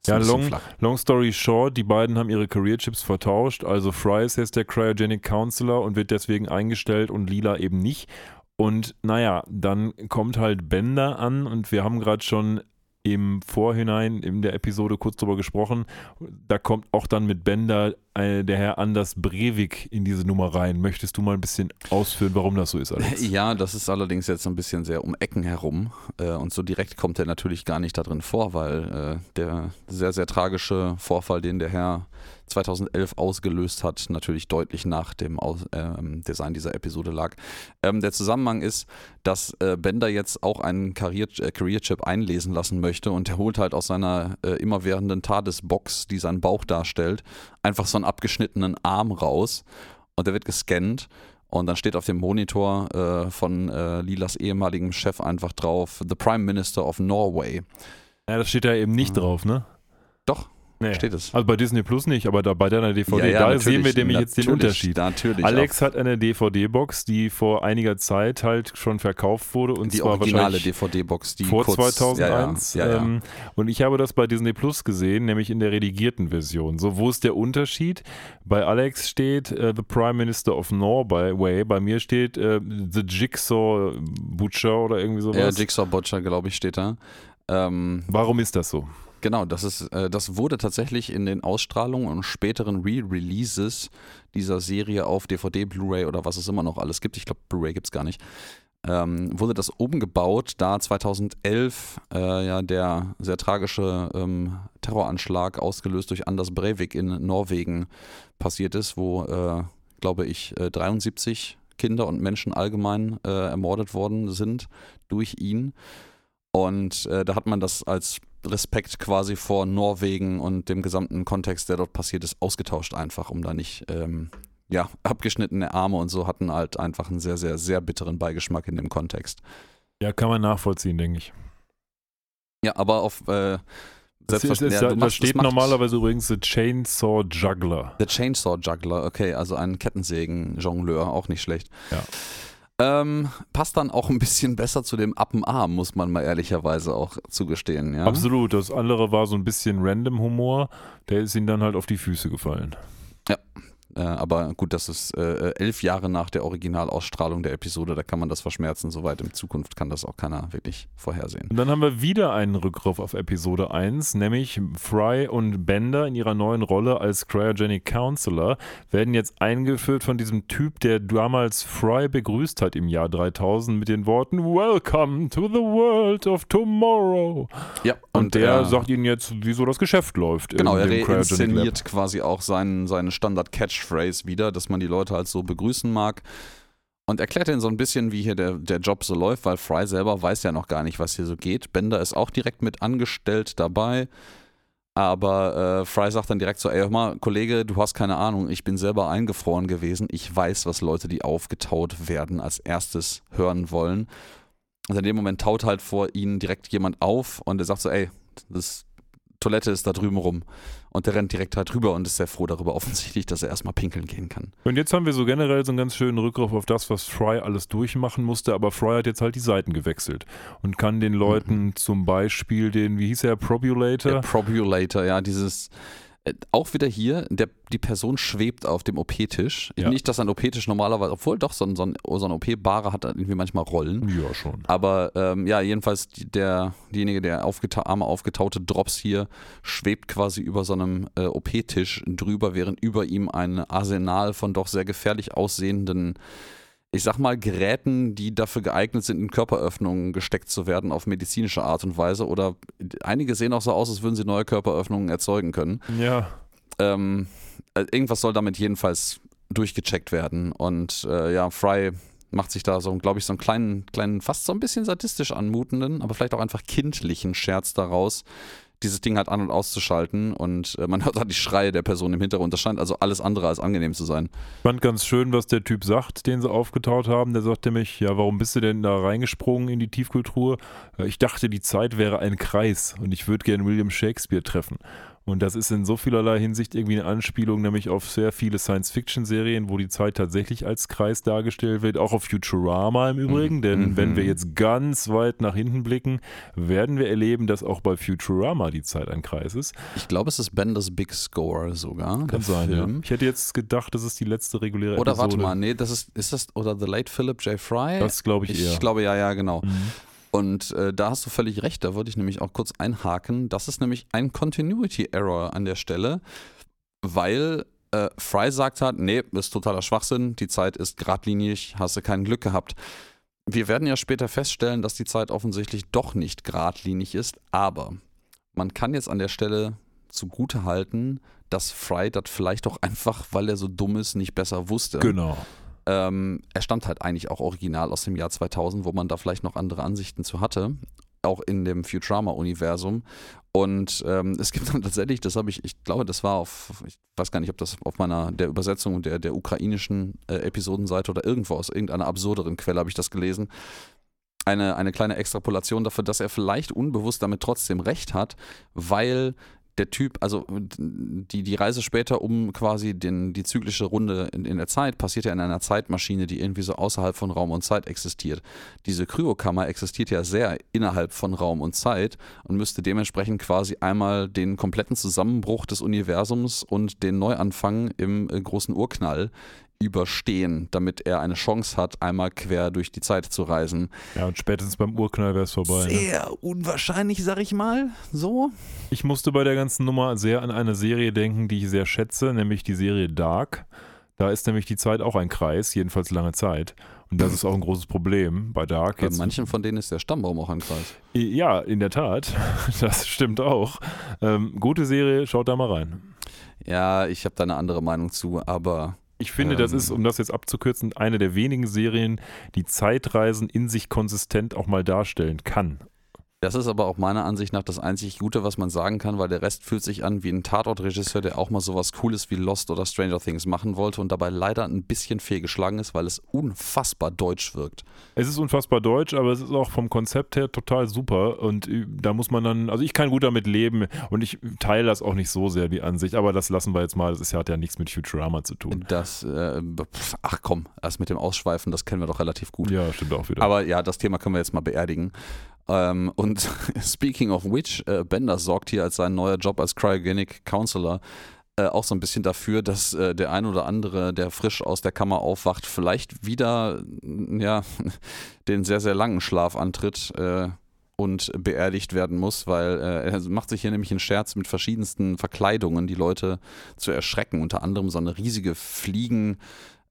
Ja, long, long story short, die beiden haben ihre Career Chips vertauscht. Also Fry ist jetzt der Cryogenic Counselor und wird deswegen eingestellt und Lila eben nicht. Und naja, dann kommt halt Bender an und wir haben gerade schon im Vorhinein in der Episode kurz drüber gesprochen. Da kommt auch dann mit Bender äh, der Herr Anders Breivik in diese Nummer rein. Möchtest du mal ein bisschen ausführen, warum das so ist, Alex? Ja, das ist allerdings jetzt ein bisschen sehr um Ecken herum. Äh, und so direkt kommt er natürlich gar nicht da drin vor, weil äh, der sehr, sehr tragische Vorfall, den der Herr 2011 ausgelöst hat, natürlich deutlich nach dem Aus ähm, Design dieser Episode lag. Ähm, der Zusammenhang ist, dass äh, Bender jetzt auch einen Career, äh, Career Chip einlesen lassen möchte und er holt halt aus seiner äh, immerwährenden TARDIS-Box, die seinen Bauch darstellt, einfach so einen abgeschnittenen Arm raus und der wird gescannt und dann steht auf dem Monitor äh, von äh, Lilas ehemaligem Chef einfach drauf, The Prime Minister of Norway. Ja, das steht da eben nicht Mhm. drauf, ne? Nee. steht es. Also bei Disney Plus nicht, aber da bei deiner DVD, Ja, ja, da sehen wir nämlich jetzt den Unterschied. Natürlich. Alex hat eine DVD-Box, die vor einiger Zeit halt schon verkauft wurde und die zwar originale DVD-Box, die vor kurz, 2001. Ja. Ähm, und ich habe das bei Disney Plus gesehen, nämlich in der redigierten Version. So, wo ist der Unterschied? Bei Alex steht äh, The Prime Minister of Norway, bei mir steht äh, The Jigsaw Butcher oder irgendwie sowas. ja, Jigsaw Butcher, glaube ich, steht da. Ähm, Warum ist das so? Genau, das ist, äh, das wurde tatsächlich in den Ausstrahlungen und späteren Re-Releases dieser Serie auf DVD, Blu-ray oder was es immer noch alles gibt, ich glaube Blu-ray gibt es gar nicht, ähm, wurde das umgebaut, da 2011 äh, ja der sehr tragische ähm, Terroranschlag ausgelöst durch Anders Breivik in Norwegen passiert ist, wo, äh, glaube ich, äh, 73 Kinder und Menschen allgemein äh, ermordet worden sind durch ihn. Und äh, da hat man das als Respekt quasi vor Norwegen und dem gesamten Kontext, der dort passiert ist, ausgetauscht einfach, um da nicht, ähm, ja, abgeschnittene Arme und so hatten halt einfach einen sehr, sehr, sehr bitteren Beigeschmack in dem Kontext. Ja, kann man nachvollziehen, denke ich. Ja, aber auf äh, selbstverständlich. da, ja, da das steht normalerweise übrigens The Chainsaw Juggler. The Chainsaw Juggler, okay, also ein Kettensägen-Jongleur, auch nicht schlecht. Ja. Ähm, passt dann auch ein bisschen <laughs> besser zu dem Appenarm, muss man mal ehrlicherweise auch zugestehen. Ja? Absolut. Das andere war so ein bisschen Random Humor. Der ist ihm dann halt auf die Füße gefallen. Äh, aber gut, das ist äh, elf Jahre nach der Originalausstrahlung der Episode, da kann man das verschmerzen. Soweit in Zukunft kann das auch keiner wirklich vorhersehen. Und dann haben wir wieder einen Rückgriff auf Episode 1, nämlich Fry und Bender in ihrer neuen Rolle als Cryogenic Counselor werden jetzt eingeführt von diesem Typ, der damals Fry begrüßt hat im Jahr 3000 mit den Worten Welcome to the world of tomorrow. Ja, Und, der sagt ihnen jetzt, wieso das Geschäft läuft. Genau, er in Lab. reinszeniert quasi auch seinen, seine Standard-Catchphrase wieder, dass man die Leute halt so begrüßen mag. Und erklärt ihnen so ein bisschen, wie hier der, der Job so läuft, weil Fry selber weiß ja noch gar nicht, was hier so geht. Bender ist auch direkt mit angestellt dabei. Aber äh, Fry sagt dann direkt so, ey, hör mal, Kollege, du hast keine Ahnung, ich bin selber eingefroren gewesen. Ich weiß, was Leute, die aufgetaut werden, als erstes hören wollen. Und in dem Moment taut halt vor ihnen direkt jemand auf und er sagt so, ey, das Toilette ist da drüben rum. Und der rennt direkt halt rüber und ist sehr froh darüber <laughs> offensichtlich, dass er erstmal pinkeln gehen kann. Und jetzt haben wir so generell so einen ganz schönen Rückgriff auf das, was Fry alles durchmachen musste, aber Fry hat jetzt halt die Seiten gewechselt und kann den Leuten zum Beispiel den, wie hieß er, Der Probulator? Probulator, ja, dieses. Äh, Auch wieder hier, der, die Person schwebt auf dem OP-Tisch. Ja. Nicht, dass ein OP-Tisch normalerweise, obwohl doch, so ein, so ein, so ein OP-Barer hat irgendwie manchmal Rollen. Ja, schon. Aber ähm, ja, jedenfalls der, derjenige, der aufgeta arme aufgetaute Drops hier, schwebt quasi über so einem äh, OP-Tisch drüber, während über ihm ein Arsenal von doch sehr gefährlich aussehenden, ich sag mal, Geräten, die dafür geeignet sind, in Körperöffnungen gesteckt zu werden, auf medizinische Art und Weise. Oder einige sehen auch so aus, als würden sie neue Körperöffnungen erzeugen können. Ja, Ähm, äh, irgendwas soll damit jedenfalls durchgecheckt werden. Und äh, ja, Fry macht sich da so, glaube ich, so einen kleinen, kleinen, fast so ein bisschen sadistisch anmutenden, aber vielleicht auch einfach kindlichen Scherz daraus, dieses Ding halt an- und auszuschalten. Und äh, man <laughs> hört halt die Schreie der Person im Hintergrund. Das scheint also alles andere als angenehm zu sein. fand ganz schön, was der Typ sagt, den sie aufgetaut haben. Der sagte nämlich, ja, warum bist du denn da reingesprungen in die Tiefkultur? Äh, Ich dachte, die Zeit wäre ein Kreis und ich würde gern William Shakespeare treffen. Und das ist in so vielerlei Hinsicht irgendwie eine Anspielung, nämlich auf sehr viele Science-Fiction-Serien, wo die Zeit tatsächlich als Kreis dargestellt wird, auch auf Futurama im Übrigen, denn Mhm. wenn wir jetzt ganz weit nach hinten blicken, werden wir erleben, dass auch bei Futurama die Zeit ein Kreis ist. Ich glaube, es ist Benders Big Score sogar. Kann sein, ja. Film. Ich hätte jetzt gedacht, das ist die letzte reguläre Oder Episode. warte mal, nee, das ist, ist das, oder The Late Philip J. Fry? Das glaube ich, ich eher. glaube, ja, ja, genau. Mhm. Und äh, da hast du völlig recht, da würde ich nämlich auch kurz einhaken. Das ist nämlich ein Continuity Error an der Stelle, weil äh, Fry sagt hat, nee, ist totaler Schwachsinn, die Zeit ist geradlinig, hast du kein Glück gehabt. Wir werden ja später feststellen, dass die Zeit offensichtlich doch nicht geradlinig ist, aber man kann jetzt an der Stelle zugute halten, dass Fry das vielleicht auch einfach, weil er so dumm ist, nicht besser wusste. Genau. Ähm, er stammt halt eigentlich auch original aus dem Jahr 2000, wo man da vielleicht noch andere Ansichten zu hatte, auch in dem Futurama-Universum. Und ähm, es gibt <laughs> dann tatsächlich, das habe ich, ich glaube, das war auf, ich weiß gar nicht, ob das auf meiner, der Übersetzung der, der ukrainischen äh, Episodenseite oder irgendwo aus irgendeiner absurderen Quelle habe ich das gelesen. Eine, eine kleine Extrapolation dafür, dass er vielleicht unbewusst damit trotzdem recht hat, weil der Typ, also die, die Reise später um quasi den, die zyklische Runde in, in der Zeit passiert ja in einer Zeitmaschine, die irgendwie so außerhalb von Raum und Zeit existiert. Diese Kryokammer existiert ja sehr innerhalb von Raum und Zeit und müsste dementsprechend quasi einmal den kompletten Zusammenbruch des Universums und den Neuanfang im äh, großen Urknall überstehen, damit er eine Chance hat, einmal quer durch die Zeit zu reisen. Ja, und spätestens beim Urknall wäre es vorbei. Ne? Sehr unwahrscheinlich, sag ich mal. So. Ich musste bei der ganzen Nummer sehr an eine Serie denken, die ich sehr schätze, nämlich die Serie Dark. Da ist nämlich die Zeit auch ein Kreis, jedenfalls lange Zeit. Und das ist auch ein großes Problem bei Dark. Bei Jetzt- manchen von denen ist der Stammbaum auch ein Kreis. Ja, in der Tat. <laughs> Das stimmt auch. Ähm, gute Serie, schaut da mal rein. Ja, ich habe da eine andere Meinung zu, aber Ich finde, das Ähm. ist, um das jetzt abzukürzen, eine der wenigen Serien, die Zeitreisen in sich konsistent auch mal darstellen kann. Das ist aber auch meiner Ansicht nach das einzig Gute, was man sagen kann, weil der Rest fühlt sich an wie ein Tatortregisseur, der auch mal sowas Cooles wie Lost oder Stranger Things machen wollte und dabei leider ein bisschen fehlgeschlagen ist, weil es unfassbar deutsch wirkt. Es ist unfassbar deutsch, aber es ist auch vom Konzept her total super und äh, da muss man dann, also ich kann gut damit leben und ich teile das auch nicht so sehr, die Ansicht, aber das lassen wir jetzt mal, das ist, hat ja nichts mit Futurama zu tun. Das, äh, pf, ach komm, das mit dem Ausschweifen, das kennen wir doch relativ gut. Ja, stimmt auch wieder. Aber ja, das Thema können wir jetzt mal beerdigen. Ähm, und <laughs> speaking of which, äh, Bender sorgt hier als sein neuer Job als Cryogenic Counselor äh, auch so ein bisschen dafür, dass äh, der ein oder andere, der frisch aus der Kammer aufwacht, vielleicht wieder ja, <laughs> den sehr, sehr langen Schlaf antritt äh, und beerdigt werden muss, weil äh, er macht sich hier nämlich einen Scherz mit verschiedensten Verkleidungen, die Leute zu erschrecken. Unter anderem so eine riesige Fliegen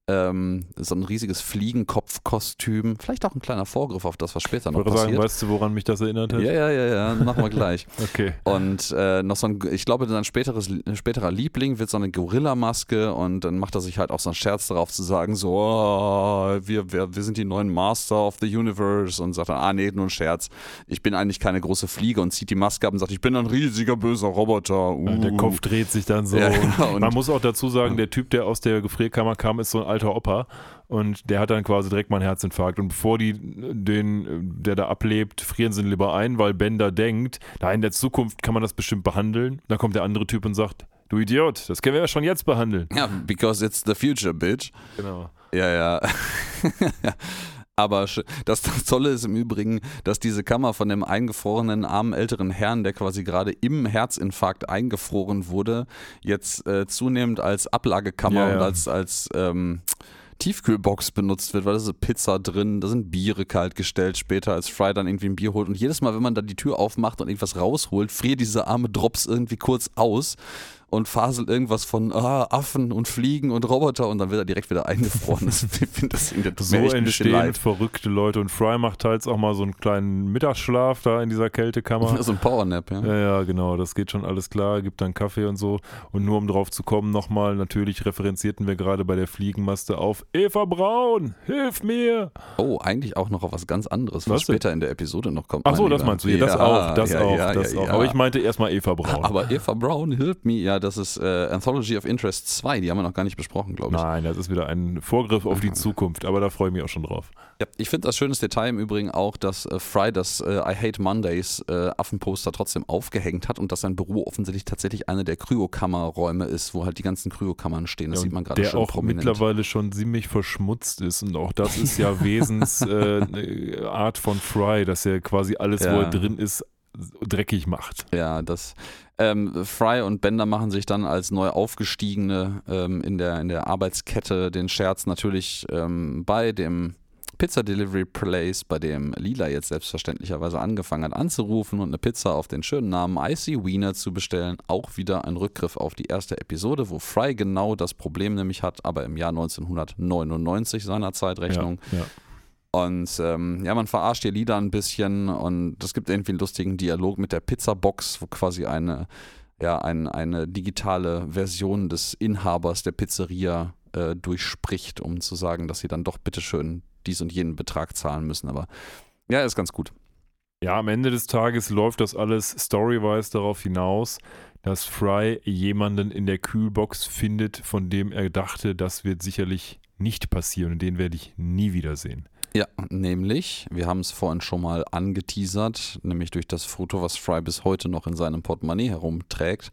ähm, so ein riesiges Fliegenkopfkostüm. Vielleicht auch ein kleiner Vorgriff auf das, was später noch Ich würde passiert. sagen, weißt du, woran mich das erinnert hat? ja, ja, ja, ja, machen wir gleich. <laughs> Okay. Und äh, noch so ein, ich glaube, sein späteres, späterer Liebling wird so eine Gorilla-Maske und dann macht er sich halt auch so einen Scherz darauf zu sagen, so, oh, wir, wir, wir sind die neuen Master of the Universe und sagt dann, ah nee, nur ein Scherz. Ich bin eigentlich keine große Fliege und zieht die Maske ab und sagt, ich bin ein riesiger böser Roboter. Uh. Der Kopf dreht sich dann so. Ja, ja, und- man muss auch dazu sagen, der Typ, der aus der Gefrierkammer kam, ist so ein alter Opa. Und der hat dann quasi direkt mal einen Herzinfarkt. Und bevor die den, der da ablebt, frieren sie ihn lieber ein, weil Bender denkt, na, in der Zukunft kann man das bestimmt behandeln. Dann kommt der andere Typ und sagt, du Idiot, das können wir ja schon jetzt behandeln. Ja, because it's the future, bitch. Genau. Ja, ja. <laughs> Aber das, das Tolle ist im Übrigen, dass diese Kammer von dem eingefrorenen armen älteren Herrn, der quasi gerade im Herzinfarkt eingefroren wurde, jetzt äh, zunehmend als Ablagekammer Ja, ja. und als, als ähm, Tiefkühlbox benutzt wird, weil da ist Pizza drin, da sind Biere kalt gestellt später, als Fry dann irgendwie ein Bier holt. Und jedes Mal, wenn man da die Tür aufmacht und irgendwas rausholt, friert diese arme Drops irgendwie kurz aus und faselt irgendwas von ah, Affen und Fliegen und Roboter und dann wird er direkt wieder eingefroren. Das, <laughs> das tut So mir ein entstehen verrückte Leute. Und Fry macht teils auch mal so einen kleinen Mittagsschlaf da in dieser Kältekammer. <laughs> So ein Powernap, ja. Ja, ja, genau, das geht schon alles klar, gibt dann Kaffee und so. Und nur um drauf zu kommen, nochmal, natürlich referenzierten wir gerade bei der Fliegenmaste auf Eva Braun, hilf mir! Oh, eigentlich auch noch auf was ganz anderes, was, Was später in der Episode noch kommt. Ach so, das meinst du, ja, das auch, das ja, auch, das auch. Aber ich meinte erstmal Eva Braun. Aber Eva Brown, Help Me, ja, das ist äh, Anthology of Interest 2, die haben wir noch gar nicht besprochen, glaube ich. Nein, das ist wieder ein Vorgriff auf die Zukunft, aber da freue ich mich auch schon drauf. Ja, ich finde das schönes Detail im Übrigen auch, dass äh, Fry das äh, I Hate Mondays äh, Affenposter trotzdem aufgehängt hat und dass sein Büro offensichtlich tatsächlich eine der Kryokammerräume ist, wo halt die ganzen Kryokammern stehen. Das Ja, sieht man gerade der schon auch prominent. mittlerweile schon ziemlich verschmutzt ist und auch das ist ja Wesens äh, eine <laughs> Art von Fry, dass er quasi alles, wo Ja. er drin ist, dreckig macht. Ja, das ähm, Fry und Bender machen sich dann als neu aufgestiegene ähm, in, der, in der Arbeitskette den Scherz natürlich ähm, bei dem Pizza Delivery Place, bei dem Lila jetzt selbstverständlicherweise angefangen hat anzurufen und eine Pizza auf den schönen Namen Icy Wiener zu bestellen. Auch wieder ein Rückgriff auf die erste Episode, wo Fry genau das Problem nämlich hat, aber im Jahr 1999 seiner Zeitrechnung. Ja, ja. Und ähm, ja, man verarscht ihr Lieder ein bisschen und es gibt irgendwie einen lustigen Dialog mit der Pizzabox, wo quasi eine, ja, ein, eine digitale Version des Inhabers der Pizzeria äh, durchspricht, um zu sagen, dass sie dann doch bitteschön dies und jenen Betrag zahlen müssen. Aber ja, ist ganz gut. Ja, am Ende des Tages läuft das alles storywise darauf hinaus, dass Fry jemanden in der Kühlbox findet, von dem er dachte, das wird sicherlich nicht passieren und den werde ich nie wiedersehen. Ja, nämlich, wir haben es vorhin schon mal angeteasert, nämlich durch das Foto, was Fry bis heute noch in seinem Portemonnaie herumträgt,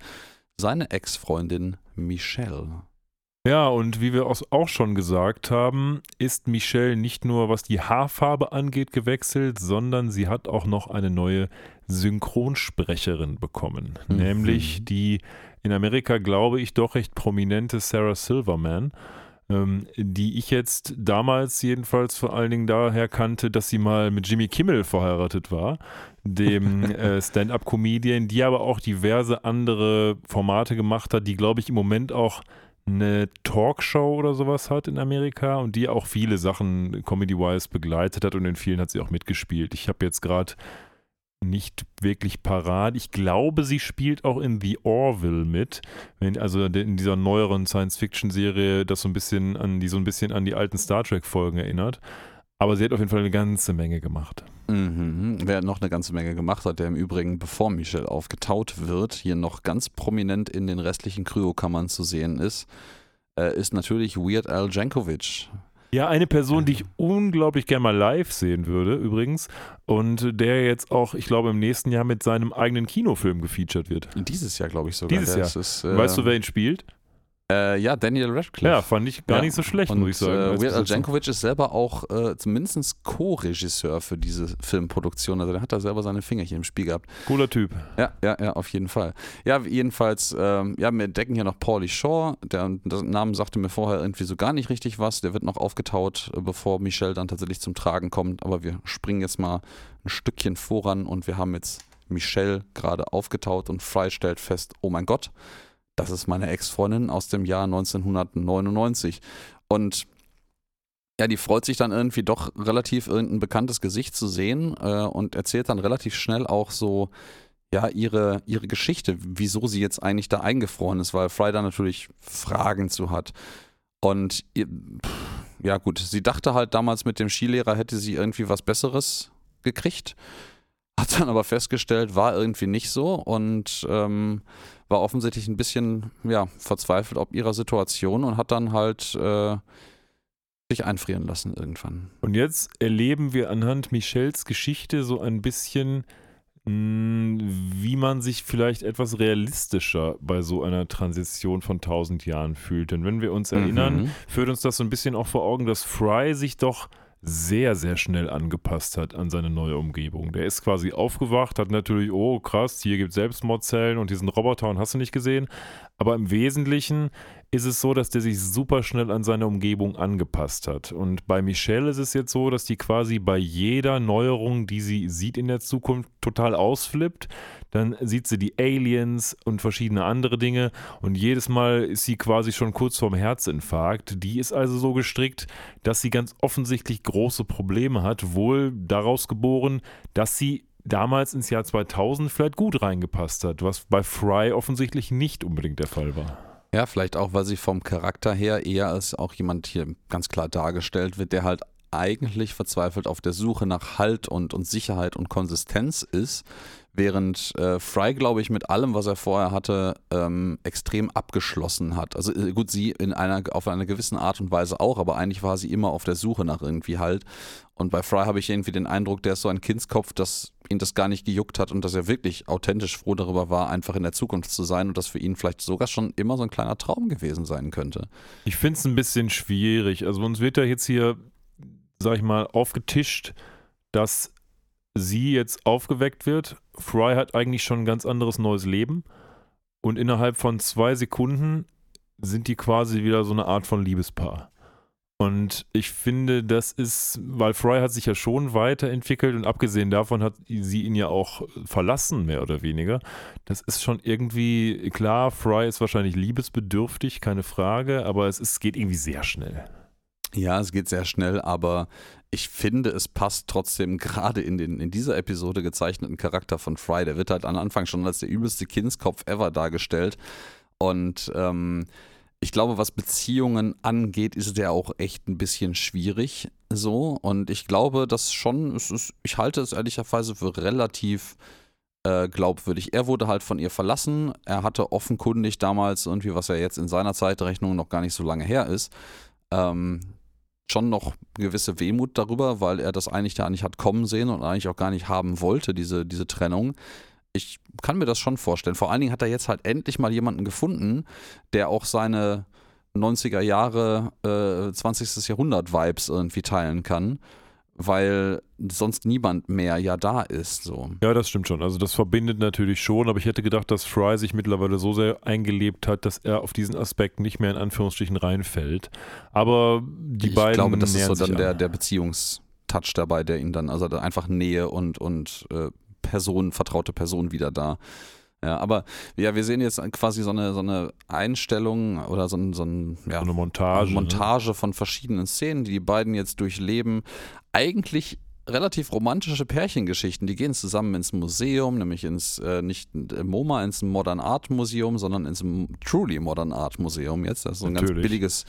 seine Ex-Freundin Michelle. Ja, und wie wir auch schon gesagt haben, ist Michelle nicht nur was die Haarfarbe angeht gewechselt, sondern sie hat auch noch eine neue Synchronsprecherin bekommen, Mhm. nämlich die in Amerika, glaube ich, doch recht prominente Sarah Silverman, ähm, die ich jetzt damals jedenfalls vor allen Dingen daher kannte, dass sie mal mit Jimmy Kimmel verheiratet war, dem <laughs> äh, Stand-up-Comedian, die aber auch diverse andere Formate gemacht hat, die, glaube ich, im Moment auch eine Talkshow oder sowas hat in Amerika und die auch viele Sachen comedy-wise begleitet hat und in vielen hat sie auch mitgespielt. Ich habe jetzt gerade nicht wirklich parat. Ich glaube, sie spielt auch in The Orville mit, wenn, also in dieser neueren Science-Fiction-Serie, das so ein bisschen an die so ein bisschen an die alten Star Trek-Folgen erinnert. Aber sie hat auf jeden Fall eine ganze Menge gemacht. Mhm. Wer noch eine ganze Menge gemacht hat, der im Übrigen, bevor Michelle aufgetaut wird, hier noch ganz prominent in den restlichen Kryokammern zu sehen ist, äh, ist natürlich Weird Al Jankovic. Ja, eine Person, die ich unglaublich gerne mal live sehen würde, übrigens. Und der jetzt auch, ich glaube, im nächsten Jahr mit seinem eigenen Kinofilm gefeatured wird. Dieses Jahr, glaube ich sogar. Dieses Jahr. ist- ist, äh, weißt du, wer ihn spielt? Äh, ja, Daniel Radcliffe. Ja, fand ich gar Ja. nicht so schlecht, Und muss ich sagen. äh, Weird Al. Jankovic ist selber auch äh, zumindest Co-Regisseur für diese Filmproduktion. Also der hat da selber seine Fingerchen im Spiel gehabt. Cooler Typ. Ja, ja, ja, auf jeden Fall. Ja, jedenfalls, ähm, ja, wir decken hier noch Paulie Shaw. Der, der Name sagte mir vorher irgendwie so gar nicht richtig was. Der wird noch aufgetaut, äh, bevor Michelle dann tatsächlich zum Tragen kommt. Aber wir springen jetzt mal ein Stückchen voran und wir haben jetzt Michelle gerade aufgetaut und Fry stellt fest, oh mein Gott, das ist meine Ex-Freundin aus dem Jahr 1999. Und ja, die freut sich dann irgendwie doch relativ irgendein bekanntes Gesicht zu sehen äh, und erzählt dann relativ schnell auch so, ja, ihre, ihre Geschichte, wieso sie jetzt eigentlich da eingefroren ist, weil Fry da natürlich Fragen zu hat. Und ja gut, sie dachte halt damals mit dem Skilehrer hätte sie irgendwie was Besseres gekriegt, hat dann aber festgestellt, war irgendwie nicht so und ähm, war offensichtlich ein bisschen ja, verzweifelt ob ihrer Situation und hat dann halt äh, sich einfrieren lassen irgendwann. Und jetzt erleben wir anhand Michels Geschichte so ein bisschen, mh, wie man sich vielleicht etwas realistischer bei so einer Transition von 1000 Jahren fühlt. Denn wenn wir uns erinnern, Mhm. führt uns das so ein bisschen auch vor Augen, dass Fry sich doch sehr, sehr schnell angepasst hat an seine neue Umgebung. Der ist quasi aufgewacht, hat natürlich, oh krass, hier gibt es Selbstmordzellen und diesen Roboter und hast du nicht gesehen. Aber im Wesentlichen ist es so, dass der sich super schnell an seine Umgebung angepasst hat. Und bei Michelle ist es jetzt so, dass die quasi bei jeder Neuerung, die sie sieht in der Zukunft, total ausflippt. Dann sieht sie die Aliens und verschiedene andere Dinge und jedes Mal ist sie quasi schon kurz vorm Herzinfarkt. Die ist also so gestrickt, dass sie ganz offensichtlich große Probleme hat, wohl daraus geboren, dass sie damals ins Jahr 2000 vielleicht gut reingepasst hat, was bei Fry offensichtlich nicht unbedingt der Fall war. Ja, vielleicht auch, weil sie vom Charakter her eher als auch jemand hier ganz klar dargestellt wird, der halt eigentlich verzweifelt auf der Suche nach Halt und, und Sicherheit und Konsistenz ist, während äh, Fry, glaube ich, mit allem, was er vorher hatte, ähm, extrem abgeschlossen hat. Also äh, gut, sie in einer, auf einer gewissen Art und Weise auch, aber eigentlich war sie immer auf der Suche nach irgendwie Halt. Und bei Fry habe ich irgendwie den Eindruck, der ist so ein Kindskopf, dass ihn das gar nicht gejuckt hat und dass er wirklich authentisch froh darüber war, einfach in der Zukunft zu sein und das für ihn vielleicht sogar schon immer so ein kleiner Traum gewesen sein könnte. Ich finde es ein bisschen schwierig. Also uns wird ja jetzt hier, sag ich mal, aufgetischt, dass sie jetzt aufgeweckt wird. Fry hat eigentlich schon ein ganz anderes neues Leben. Und innerhalb von zwei Sekunden sind die quasi wieder so eine Art von Liebespaar. Und ich finde, das ist, weil Fry hat sich ja schon weiterentwickelt und abgesehen davon hat sie ihn ja auch verlassen, mehr oder weniger. Das ist schon irgendwie, klar, Fry ist wahrscheinlich liebesbedürftig, keine Frage, aber es ist, geht irgendwie sehr schnell. Ja, es geht sehr schnell, aber ich finde, es passt trotzdem gerade in den in dieser Episode gezeichneten Charakter von Fry. Der wird halt am Anfang schon als der übelste Kindskopf ever dargestellt. Und ähm, ich glaube, was Beziehungen angeht, ist der auch echt ein bisschen schwierig so. Und ich glaube, dass schon, ist, ich halte es ehrlicherweise für relativ äh, glaubwürdig. Er wurde halt von ihr verlassen. Er hatte offenkundig damals irgendwie, was ja jetzt in seiner Zeitrechnung noch gar nicht so lange her ist, ähm, schon noch gewisse Wehmut darüber, weil er das eigentlich da nicht hat kommen sehen und eigentlich auch gar nicht haben wollte, diese, diese Trennung. Ich kann mir das schon vorstellen. Vor allen Dingen hat er jetzt halt endlich mal jemanden gefunden, der auch seine 90er Jahre, äh, 20. Jahrhundert Vibes irgendwie teilen kann, weil sonst niemand mehr ja da ist. So. Ja, das stimmt schon. Also das verbindet natürlich schon, aber ich hätte gedacht, dass Fry sich mittlerweile so sehr eingelebt hat, dass er auf diesen Aspekt nicht mehr in Anführungsstrichen reinfällt. Aber die ich beiden. glaube, das ist so dann der, der Beziehungstouch dabei, der ihn dann, also da einfach Nähe und, und äh, Person, vertraute Person wieder da. Ja, aber ja, wir sehen jetzt quasi so eine, so eine Einstellung oder so ein, so ein ja, eine Montage. ne? Montage von verschiedenen Szenen, die die beiden jetzt durchleben. Eigentlich relativ romantische Pärchengeschichten. Die gehen zusammen ins Museum, nämlich ins, äh, nicht MoMA, ins Modern Art Museum, sondern ins Truly Modern Art Museum jetzt. Da ist so ein ganz Natürlich. billiges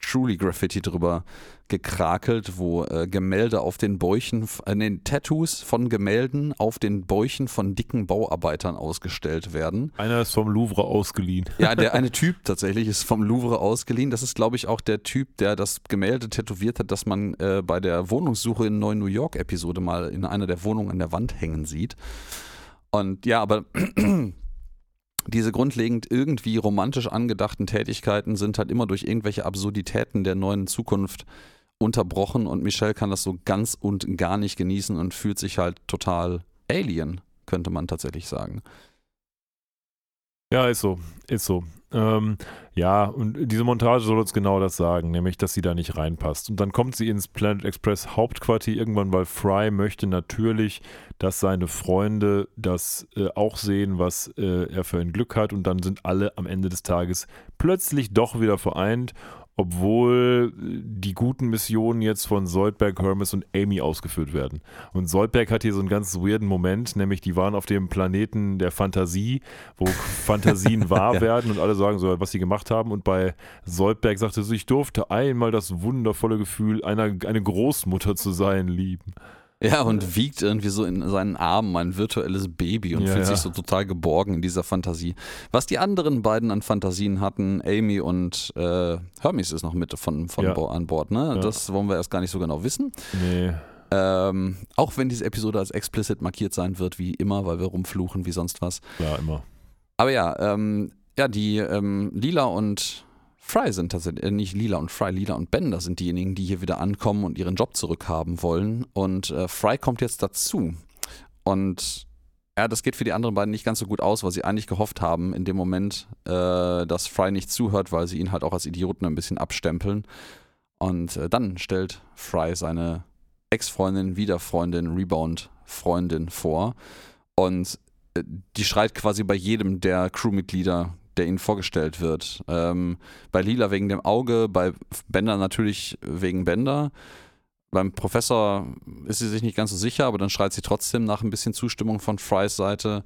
Truly Graffiti drüber gekrakelt, wo äh, Gemälde auf den Bäuchen, äh, nee, Tattoos von Gemälden auf den Bäuchen von dicken Bauarbeitern ausgestellt werden. Einer ist vom Louvre ausgeliehen. Ja, der <laughs> eine Typ tatsächlich ist vom Louvre ausgeliehen. Das ist, glaube ich, auch der Typ, der das Gemälde tätowiert hat, das man äh, bei der Wohnungssuche in Neuen New York Episode mal in einer der Wohnungen an der Wand hängen sieht. Und ja, aber <clears throat> diese grundlegend irgendwie romantisch angedachten Tätigkeiten sind halt immer durch irgendwelche Absurditäten der neuen Zukunft unterbrochen und Michelle kann das so ganz und gar nicht genießen und fühlt sich halt total alien, könnte man tatsächlich sagen. Ja, ist so, ist so. Ähm, ja, und diese Montage soll uns genau das sagen, nämlich, dass sie da nicht reinpasst. Und dann kommt sie ins Planet Express Hauptquartier irgendwann, weil Fry möchte natürlich, dass seine Freunde das äh, auch sehen, was äh, er für ein Glück hat. Und dann sind alle am Ende des Tages plötzlich doch wieder vereint obwohl die guten Missionen jetzt von Soldberg, Hermes und Amy ausgeführt werden. Und Soldberg hat hier so einen ganz weirden Moment, nämlich die waren auf dem Planeten der Fantasie, wo <laughs> Fantasien wahr werden und alle sagen so, was sie gemacht haben. Und bei Soldberg sagte sie, ich durfte einmal das wundervolle Gefühl, einer, eine Großmutter zu sein, lieben. Ja, und wiegt irgendwie so in seinen Armen ein virtuelles Baby und ja, fühlt ja. sich so total geborgen in dieser Fantasie. Was die anderen beiden an Fantasien hatten, Amy und äh, Hermes ist noch mit von, von ja. an Bord, ne? Das wollen wir erst gar nicht so genau wissen. Nee. Ähm, auch wenn diese Episode als explicit markiert sein wird, wie immer, weil wir rumfluchen wie sonst was. Ja, immer. Aber ja, ähm, ja, die ähm, Lila und Fry sind tatsächlich, äh, nicht Lila und Fry, Lila und Bender sind diejenigen, die hier wieder ankommen und ihren Job zurückhaben wollen. Und äh, Fry kommt jetzt dazu. Und ja, das geht für die anderen beiden nicht ganz so gut aus, weil sie eigentlich gehofft haben, in dem Moment, äh, dass Fry nicht zuhört, weil sie ihn halt auch als Idioten ein bisschen abstempeln. Und äh, dann stellt Fry seine Ex-Freundin, Wiederfreundin, Rebound-Freundin vor. Und äh, die schreit quasi bei jedem der Crewmitglieder der ihnen vorgestellt wird. Ähm, bei Lila wegen dem Auge, bei Bender natürlich wegen Bender. Beim Professor ist sie sich nicht ganz so sicher, aber dann schreit sie trotzdem nach ein bisschen Zustimmung von Frys Seite.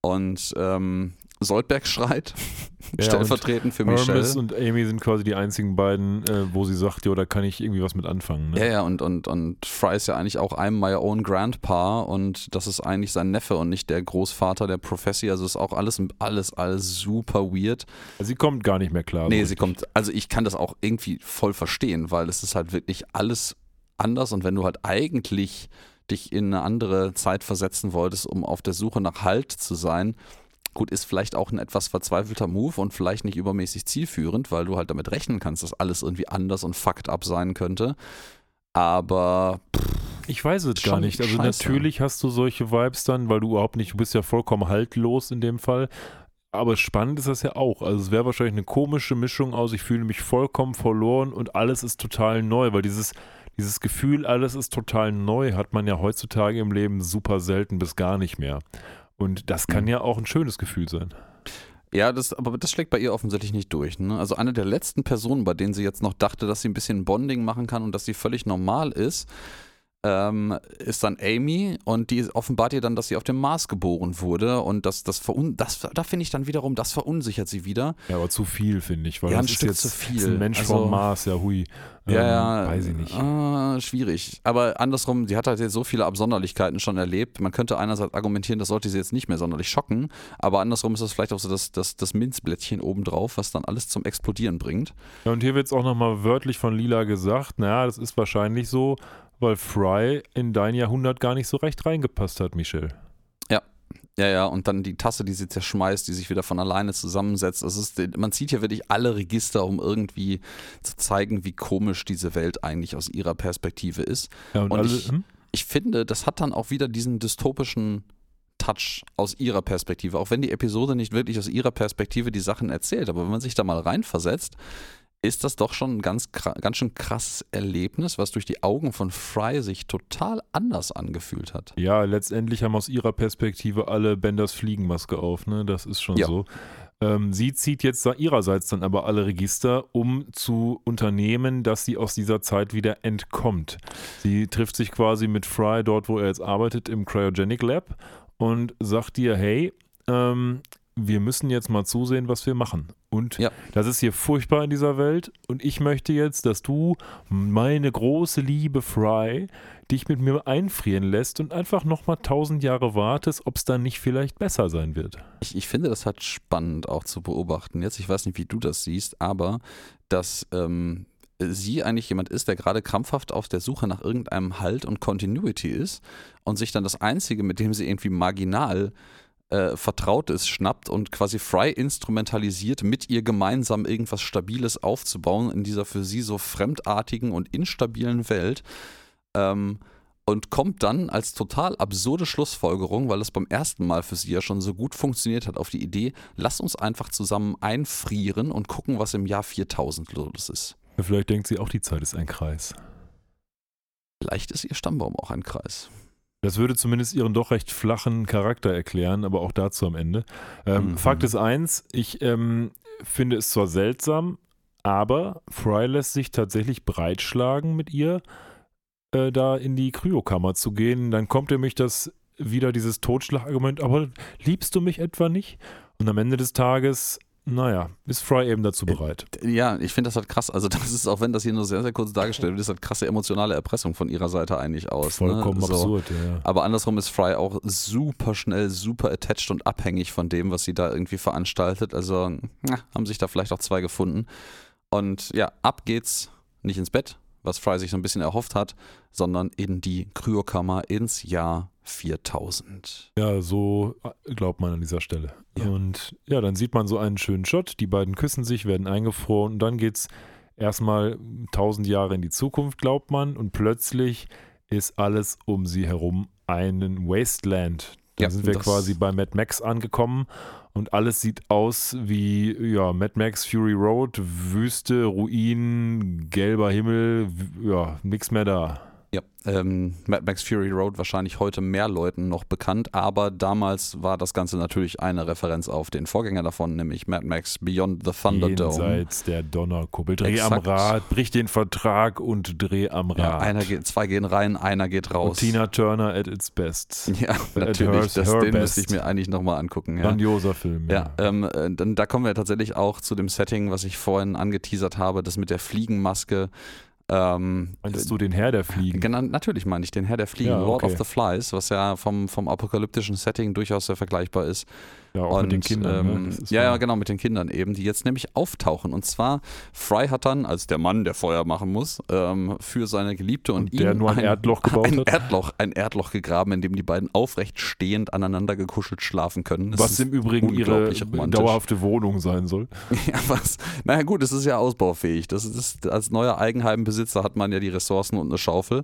Und ähm, Soldberg schreit, <laughs> ja, stellvertretend für Michelle. Hermes und Amy sind quasi die einzigen beiden, äh, wo sie sagt, ja, da kann ich irgendwie was mit anfangen. Ne? Ja, ja, und, und, und Fry ist ja eigentlich auch I'm my own grandpa und das ist eigentlich sein Neffe und nicht der Großvater der Professor. Also ist auch alles, alles, alles super weird. Sie kommt gar nicht mehr klar. Nee, sie kommt, also ich kann das auch irgendwie voll verstehen, weil es ist halt wirklich alles anders und wenn du halt eigentlich dich in eine andere Zeit versetzen wolltest, um auf der Suche nach Halt zu sein, Gut, ist vielleicht auch ein etwas verzweifelter Move und vielleicht nicht übermäßig zielführend, weil du halt damit rechnen kannst, dass alles irgendwie anders und fucked up sein könnte. Aber pff, ich weiß es gar nicht. Also scheiße. natürlich hast du solche Vibes dann, weil du überhaupt nicht, du bist ja vollkommen haltlos in dem Fall. Aber spannend ist das ja auch. Also es wäre wahrscheinlich eine komische Mischung aus, ich fühle mich vollkommen verloren und alles ist total neu, weil dieses, dieses Gefühl, alles ist total neu, hat man ja heutzutage im Leben super selten bis gar nicht mehr. Und das kann mhm. ja auch ein schönes Gefühl sein. Ja, das, aber das schlägt bei ihr offensichtlich nicht durch. Ne? Also eine der letzten Personen, bei denen sie jetzt noch dachte, dass sie ein bisschen Bonding machen kann und dass sie völlig normal ist, ähm, ist dann Amy und die offenbart ihr dann, dass sie auf dem Mars geboren wurde und das, das, verun das da finde ich dann wiederum, das verunsichert sie wieder. Ja, aber zu viel, finde ich, weil ja, das ein ist Stück jetzt zu viel. ein Mensch also, vom Mars, ja hui. Ähm, ja, weiß ich nicht. Äh, schwierig. Aber andersrum, sie hat halt jetzt so viele Absonderlichkeiten schon erlebt. Man könnte einerseits argumentieren, das sollte sie jetzt nicht mehr sonderlich schocken, aber andersrum ist das vielleicht auch so das, das, das Minzblättchen obendrauf, was dann alles zum Explodieren bringt. Ja, und hier wird es auch nochmal wörtlich von Lila gesagt, naja, das ist wahrscheinlich so, weil Fry in dein Jahrhundert gar nicht so recht reingepasst hat, Michel. Ja. Ja, ja, und dann die Tasse, die sie zerschmeißt, die sich wieder von alleine zusammensetzt. Das ist, man zieht hier wirklich alle Register, um irgendwie zu zeigen, wie komisch diese Welt eigentlich aus ihrer Perspektive ist. Ja, und, und alle, ich, hm? ich finde, das hat dann auch wieder diesen dystopischen Touch aus ihrer Perspektive, auch wenn die Episode nicht wirklich aus ihrer Perspektive die Sachen erzählt, aber wenn man sich da mal reinversetzt, ist das doch schon ein ganz, ganz schön krasses Erlebnis, was durch die Augen von Fry sich total anders angefühlt hat. Ja, letztendlich haben aus ihrer Perspektive alle Benders Fliegenmaske auf, ne? Das ist schon ja. so. Ähm, sie zieht jetzt ihrerseits dann aber alle Register, um zu unternehmen, dass sie aus dieser Zeit wieder entkommt. Sie trifft sich quasi mit Fry dort, wo er jetzt arbeitet, im Cryogenic Lab und sagt dir, hey, ähm, wir müssen jetzt mal zusehen, was wir machen. Und ja. das ist hier furchtbar in dieser Welt. Und ich möchte jetzt, dass du, meine große Liebe Fry, dich mit mir einfrieren lässt und einfach nochmal tausend Jahre wartest, ob es dann nicht vielleicht besser sein wird. Ich, ich, finde das halt spannend auch zu beobachten. Jetzt, ich weiß nicht, wie du das siehst, aber dass ähm, sie eigentlich jemand ist, der gerade krampfhaft auf der Suche nach irgendeinem Halt und Continuity ist und sich dann das Einzige, mit dem sie irgendwie marginal äh, Vertrautes schnappt und quasi Fry instrumentalisiert, mit ihr gemeinsam irgendwas Stabiles aufzubauen in dieser für sie so fremdartigen und instabilen Welt. Ähm, und kommt dann als total absurde Schlussfolgerung, weil es beim ersten Mal für sie ja schon so gut funktioniert hat, auf die Idee, lass uns einfach zusammen einfrieren und gucken, was im Jahr 4000 los ist. Vielleicht denkt sie auch, die Zeit ist ein Kreis. Vielleicht ist ihr Stammbaum auch ein Kreis. Das würde zumindest ihren doch recht flachen Charakter erklären, aber auch dazu am Ende. Ähm, Mhm. Fakt ist eins, ich ähm, finde es zwar seltsam, aber Fry lässt sich tatsächlich breitschlagen mit ihr, äh, da in die Kryokammer zu gehen. Dann kommt nämlich das wieder dieses Totschlagargument, aber liebst du mich etwa nicht? Und am Ende des Tages, naja, ist Fry eben dazu bereit. Ja, ich finde das halt krass. Also, das ist, auch wenn das hier nur sehr, sehr kurz dargestellt wird, ist halt krasse emotionale Erpressung von ihrer Seite eigentlich aus. Vollkommen ne? so. absurd, ja. Aber andersrum ist Fry auch super schnell, super attached und abhängig von dem, was sie da irgendwie veranstaltet. Also na, haben sich da vielleicht auch zwei gefunden. Und ja, ab geht's, nicht ins Bett, was Fry sich so ein bisschen erhofft hat, sondern in die Kryokammer ins Jahr 4000. Ja, so äh, glaubt man an dieser Stelle. Ja. Und ja, dann sieht man so einen schönen Shot. Die beiden küssen sich, werden eingefroren und dann geht's erstmal tausend Jahre in die Zukunft, glaubt man. Und plötzlich ist alles um sie herum einen Wasteland. Da Ja, sind wir quasi bei Mad Max angekommen und alles sieht aus wie ja, Mad Max Fury Road, Wüste, Ruinen, gelber Himmel, ja, nix mehr da. Ja, ähm, Mad Max Fury Road wahrscheinlich heute mehr Leuten noch bekannt, aber damals war das Ganze natürlich eine Referenz auf den Vorgänger davon, nämlich Mad Max Beyond the Thunderdome. Jenseits der Donnerkuppel. Dreh Exakt. am Rad, brich den Vertrag und dreh am Rad. Ja, einer geht, zwei gehen rein, einer geht und raus. Tina Turner at its best. Ja, At natürlich. her- Das, den best. müsste ich mir eigentlich nochmal angucken. Ja, Grandioser Film. ja ähm, äh, dann, da kommen wir tatsächlich auch zu dem Setting, was ich vorhin angeteasert habe, das mit der Fliegenmaske. Ähm, Meintest du den Herr der Fliegen? Genau, natürlich meine ich den Herr der Fliegen, Ja, Lord okay. of the Flies, was ja vom, vom apokalyptischen Setting durchaus sehr vergleichbar ist. Ja, auch mit den Kindern. Ähm, ne? Das ist ja, ja, genau, mit den Kindern eben, die jetzt nämlich auftauchen. Und zwar, Fry hat dann, als der Mann, der Feuer machen muss, ähm, für seine Geliebte und, Und der ihm nur ein Erdloch gebaut ein hat? Erdloch, ein Erdloch gegraben, in dem die beiden aufrecht stehend aneinander gekuschelt schlafen können. Das Was im Übrigen ihre romantisch. dauerhafte Wohnung sein soll. <laughs> Ja, was? Naja, gut, es ist ja ausbaufähig. Das ist, als neuer Eigenheimbesitzer hat man ja die Ressourcen und eine Schaufel.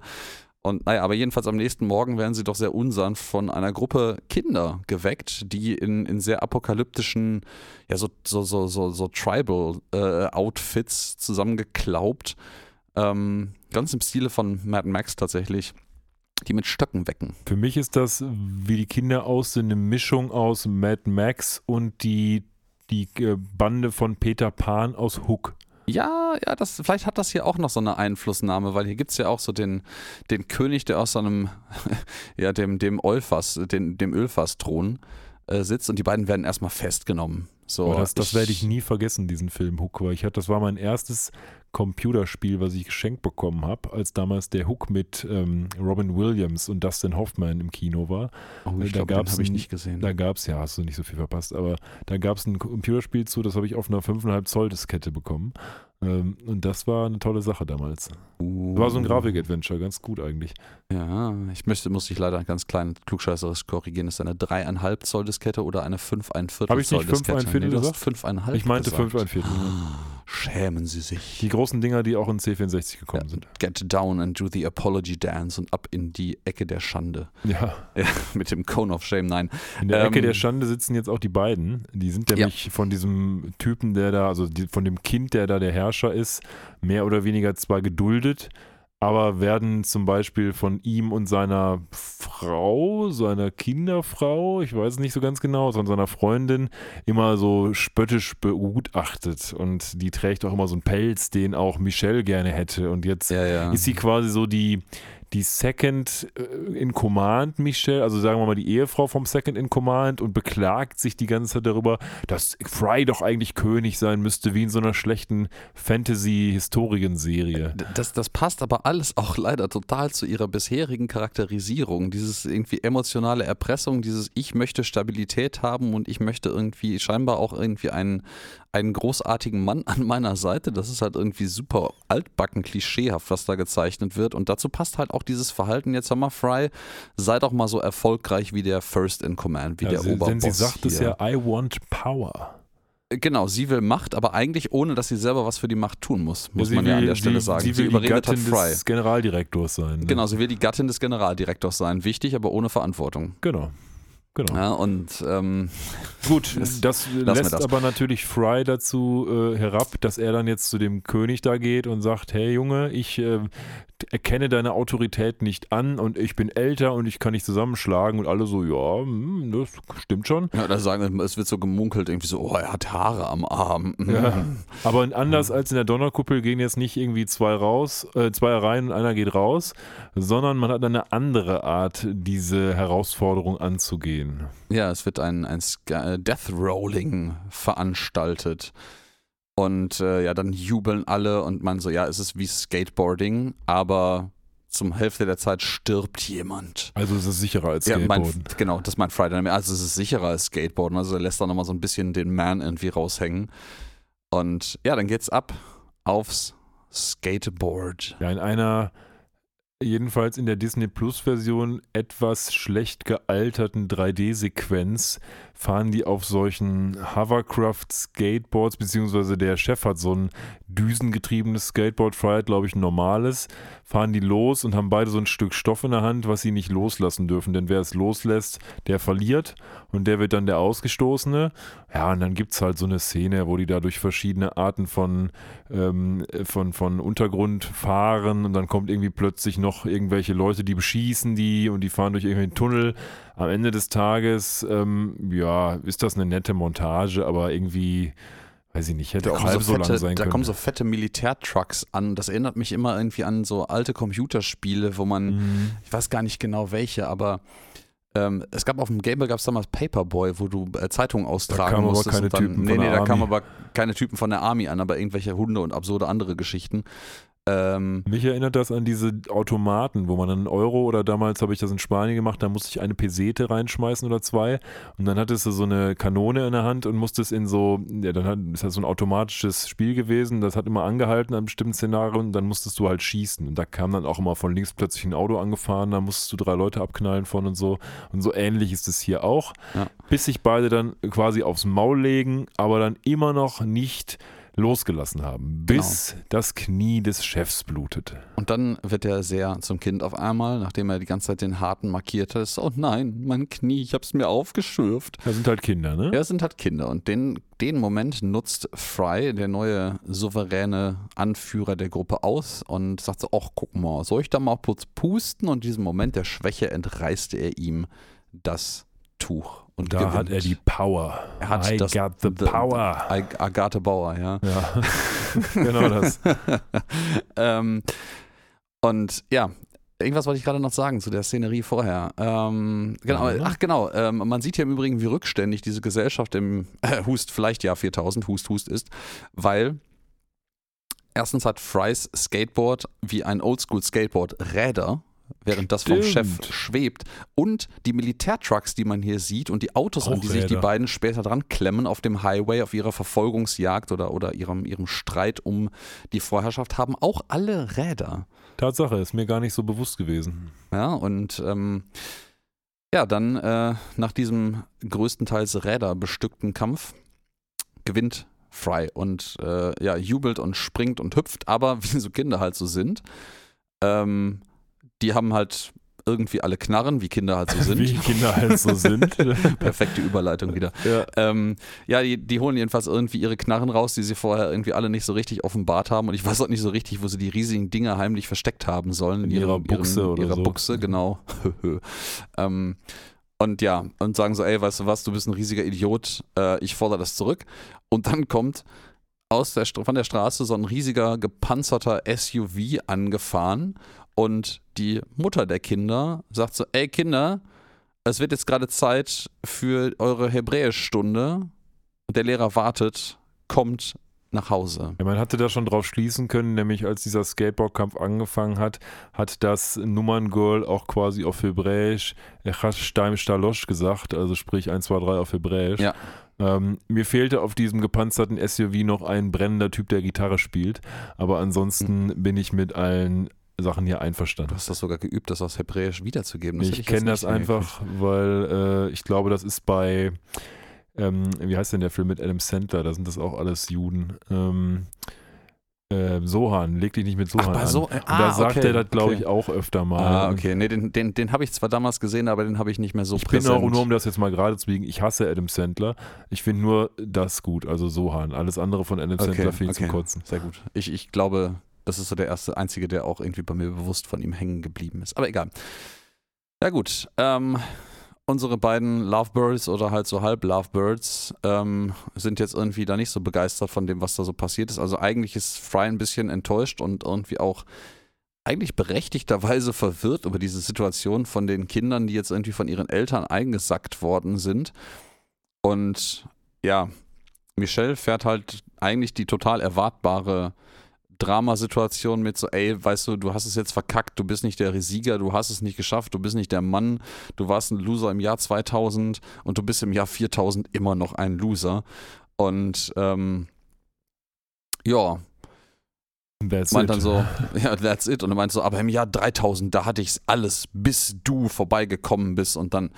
Und naja, aber jedenfalls am nächsten Morgen werden sie doch sehr unsanft von einer Gruppe Kinder geweckt, die in, in sehr apokalyptischen, ja, so, so, so, so, so Tribal-Outfits zusammengeklaubt. Ähm, ganz im Stile von Mad Max tatsächlich, die mit Stöcken wecken. Für mich ist das, wie die Kinder aussehen, eine Mischung aus Mad Max und die, die äh, Bande von Peter Pan aus Hook. Ja, ja, das, vielleicht hat das hier auch noch so eine Einflussnahme, weil hier gibt es ja auch so den, den König, der aus so einem, <laughs> ja, dem, dem Ölfass, den, dem Ölfassthron äh, sitzt und die beiden werden erstmal festgenommen. So, das, das werde ich nie vergessen, diesen Film Hook, weil ich hatte, das war mein erstes Computerspiel, was ich geschenkt bekommen habe, als damals der Hook mit ähm, Robin Williams und Dustin Hoffman im Kino war. Oh, ich da glaube, habe ich nicht gesehen. Da gab es, ja, hast du nicht so viel verpasst, aber da gab es ein Computerspiel zu, das habe ich auf einer 5,5 Zoll Diskette bekommen. Ähm, und das war eine tolle Sache damals. Uh, War so ein Grafik-Adventure, ganz gut eigentlich. Ja, ich möchte, muss dich leider ganz klein klugscheißerisch korrigieren. Ist eine 3,5 Zoll Diskette oder eine 5 ein Viertel Hab ich nicht Zoll Diskette? 5 ein Viertel nee, du hast gesagt? 5,5 Ich meinte gesagt. 5 ein Viertel. Schämen Sie sich. Die großen Dinger, die auch in C64 gekommen sind. Get down and do the apology dance und ab in die Ecke der Schande. Ja, Ja, <laughs> mit dem Cone of Shame, nein. in der Ecke Ähm, der Schande sitzen jetzt auch die beiden. Die sind Ja. nämlich von diesem Typen, der da, also die, von dem Kind, der da der Herrscher ist, mehr oder weniger zwar geduldet, aber werden zum Beispiel von ihm und seiner Frau, seiner Kinderfrau, ich weiß es nicht so ganz genau, von seiner Freundin immer so spöttisch begutachtet. Und die trägt auch immer so einen Pelz, den auch Michelle gerne hätte. Und jetzt Ja, ja. ist sie quasi so die, die Second äh, in Command, Michelle, also sagen wir mal die Ehefrau vom Second in Command und beklagt sich die ganze Zeit darüber, dass Fry doch eigentlich König sein müsste, wie in so einer schlechten Fantasy-Historienserie. D- Das, das passt aber alles auch leider total zu ihrer bisherigen Charakterisierung. Dieses irgendwie emotionale Erpressung, dieses Ich möchte Stabilität haben und ich möchte irgendwie scheinbar auch irgendwie einen, einen großartigen Mann <laughs> an meiner Seite. Das ist halt irgendwie super altbacken klischeehaft, was da gezeichnet wird. Und dazu passt halt auch dieses Verhalten jetzt, mal, Fry, sei doch mal so erfolgreich wie der First in Command, wie Ja, der sie, Oberboss denn sie sagt hier. es ja, I want power. Genau, sie will Macht, aber eigentlich ohne, dass sie selber was für die Macht tun muss, muss sie man ja an will- der Stelle sie, sagen. Sie will die überredet Gattin hat Fry. des Generaldirektors sein. Ne? Genau, sie will die Gattin des Generaldirektors sein. Wichtig, aber ohne Verantwortung. Genau. Genau. Ja, und ähm, <laughs> Gut, <laughs> Das- lässt das. aber natürlich Fry dazu äh, herab, dass er dann jetzt zu dem König da geht und sagt, hey Junge, ich äh, erkenne deine Autorität nicht an und ich bin älter und ich kann dich zusammenschlagen und alle so, ja, hm, das stimmt schon. ja, da sagen, es wird so gemunkelt, irgendwie so, oh, er hat Haare am Arm. <laughs> Ja. Aber anders als in der Donnerkuppel gehen jetzt nicht irgendwie zwei raus, äh, zwei rein und einer geht raus, sondern man hat eine andere Art, diese Herausforderung anzugehen. Ja, es wird ein, ein äh, Death Rolling veranstaltet. Und äh, ja, dann jubeln alle und man so, ja, es ist wie Skateboarding, aber zum Hälfte der Zeit stirbt jemand. Also es ist sicherer als Ja, mein, genau, das meint Friday Night. Also es ist sicherer als Skateboarden. Also er lässt da nochmal so ein bisschen den Man irgendwie raushängen. Und ja, dann geht's ab aufs Skateboard. Ja, in einer jedenfalls in der Disney Plus Version etwas schlecht gealterten 3D-Sequenz fahren die auf solchen Hovercraft Skateboards, beziehungsweise der Chef hat so ein düsengetriebenes Skateboard, Fry hat glaube ich ein normales, fahren die los und haben beide so ein Stück Stoff in der Hand, was sie nicht loslassen dürfen, denn wer es loslässt, der verliert und der wird dann der Ausgestoßene. Ja, und dann gibt es halt so eine Szene, wo die da durch verschiedene Arten von, ähm, von, von Untergrund fahren und dann kommt irgendwie plötzlich noch irgendwelche Leute, die beschießen die und die fahren durch irgendwelchen Tunnel. Am Ende des Tages, ähm, ja, ist das eine nette Montage, aber irgendwie, weiß ich nicht, hätte auch halb so, lang fette, sein da können. kommen so fette Militärtrucks an. Das erinnert mich immer irgendwie an so alte Computerspiele, wo man, Mhm. ich weiß gar nicht genau welche, aber ähm, es gab auf dem Gameboy gab es damals Paperboy, wo du äh, Zeitungen austragen aber musstest. keine und dann, Typen nee, nee, da kamen aber keine Typen von der Army an, aber irgendwelche Hunde und absurde andere Geschichten. Ähm, Mich erinnert das an diese Automaten, wo man einen Euro oder damals habe ich das in Spanien gemacht, da musste ich eine Pesete reinschmeißen oder zwei. Und dann hattest du so eine Kanone in der Hand und musstest in so, ja, dann hat, ist das so ein automatisches Spiel gewesen, das hat immer angehalten an bestimmten Szenarien und dann musstest du halt schießen. Und da kam dann auch immer von links plötzlich ein Auto angefahren, da musstest du drei Leute abknallen von und so. Und so ähnlich ist es hier auch, Ja. bis sich beide dann quasi aufs Maul legen, aber dann immer noch nicht losgelassen haben, bis das Knie des Chefs blutet. und dann wird er sehr zum Kind auf einmal, nachdem er die ganze Zeit den Harten markiert hat. ist, Oh nein, mein Knie, ich hab's mir aufgeschürft. Das sind halt Kinder, ne? Ja, sind halt Kinder und den, den Moment nutzt Fry, der neue souveräne Anführer der Gruppe, aus und sagt so, ach guck mal, soll ich da mal kurz pusten? Und in diesem Moment der Schwäche entreißt er ihm das Tuch und Da gewinnt. hat er die Power. Er hat I das- got the the- power. Ag- Agathe Bauer, ja. ja, <laughs> genau das. <laughs> ähm, und ja, irgendwas wollte ich gerade noch sagen zu der Szenerie vorher. Ähm, genau, Ja. ach genau, ähm, man sieht hier im Übrigen, wie rückständig diese Gesellschaft im äh, Hust, vielleicht Jahr 4000, Hust, Hust ist, weil erstens hat Frys Skateboard wie ein Oldschool-Skateboard Räder, während das vom Chef schwebt. Und die Militärtrucks, die man hier sieht und die Autos, an Auch die sich die Räder. beiden später dran klemmen auf dem Highway, auf ihrer Verfolgungsjagd oder, oder ihrem, ihrem Streit um die Vorherrschaft, haben auch alle Räder. Tatsache, ist mir gar nicht so bewusst gewesen. Ja, und ähm, ja, dann äh, nach diesem größtenteils räderbestückten Kampf gewinnt Fry und äh, ja, jubelt und springt und hüpft, aber <laughs> wie so Kinder halt so sind, ähm, die haben halt irgendwie alle Knarren, wie Kinder halt so <laughs> sind. Wie Kinder halt so sind. <laughs> Perfekte Überleitung wieder. ja. Ähm, ja, die, die holen jedenfalls irgendwie ihre Knarren raus, die sie vorher irgendwie alle nicht so richtig offenbart haben. Und ich weiß auch nicht so richtig, wo sie die riesigen Dinger heimlich versteckt haben sollen. In ihrer Buchse oder ihrer so. Buchse, genau. <laughs> ähm, und ja, und sagen so, ey, weißt du was, du bist ein riesiger Idiot, äh, ich fordere das zurück. Und dann kommt aus der, von der Straße so ein riesiger gepanzerter SUV angefahren und die Mutter der Kinder sagt so, ey Kinder, es wird jetzt gerade Zeit für eure Hebräischstunde. Der Lehrer wartet, kommt nach Hause. Ja, man hatte da schon drauf schließen können, nämlich als dieser Skateboardkampf angefangen hat, hat das Nummerngirl auch quasi auf Hebräisch Echas Steim Stalosch gesagt, also sprich 1, 2, 3 auf Hebräisch. Ja. Ähm, mir fehlte auf diesem gepanzerten SUV noch ein brennender Typ, der Gitarre spielt, aber ansonsten bin ich mit allen Sachen hier Du einverstanden. hast das sogar geübt, das aus Hebräisch wiederzugeben. Das Ich jetzt kenne das einfach, weil äh, ich glaube, das ist bei, ähm, wie heißt denn der Film mit Adam Sandler? Da sind das auch alles Juden. Ähm, äh, Sohan, leg dich nicht mit Sohan Ach, an. so- Und ah, da sagt okay, er das, glaube okay. ich, auch öfter mal. Ah, okay. Nee, den, den, den habe ich zwar damals gesehen, aber den habe ich nicht mehr so Ich bin präsent. auch, nur um das jetzt mal gerade zu biegen, ich hasse Adam Sandler. Ich finde nur das gut, also Sohan. Alles andere von Adam Okay, Sandler finde ich okay. zum Kotzen. Sehr gut. Ich, ich glaube, das ist so der erste, einzige, der auch irgendwie bei mir bewusst von ihm hängen geblieben ist. Aber egal. Ja gut. Ähm, unsere beiden Lovebirds oder halt so halb Lovebirds ähm, sind jetzt irgendwie da nicht so begeistert von dem, was da so passiert ist. Also eigentlich ist Fry ein bisschen enttäuscht und irgendwie auch eigentlich berechtigterweise <laughs> verwirrt über diese Situation von den Kindern, die jetzt irgendwie von ihren Eltern eingesackt worden sind. Und ja, Michelle fährt halt eigentlich die total erwartbare Dramasituation mit so, ey, weißt du, du hast es jetzt verkackt, du bist nicht der Sieger, du hast es nicht geschafft, du bist nicht der Mann, du warst ein Loser im Jahr 2000 und du bist im Jahr 4000 immer noch ein Loser. Und ähm, ja, That's meint it. dann so, <laughs> ja, that's it. Und er meint so, aber im Jahr 3000, da hatte ich's alles, bis du vorbeigekommen bist. Und dann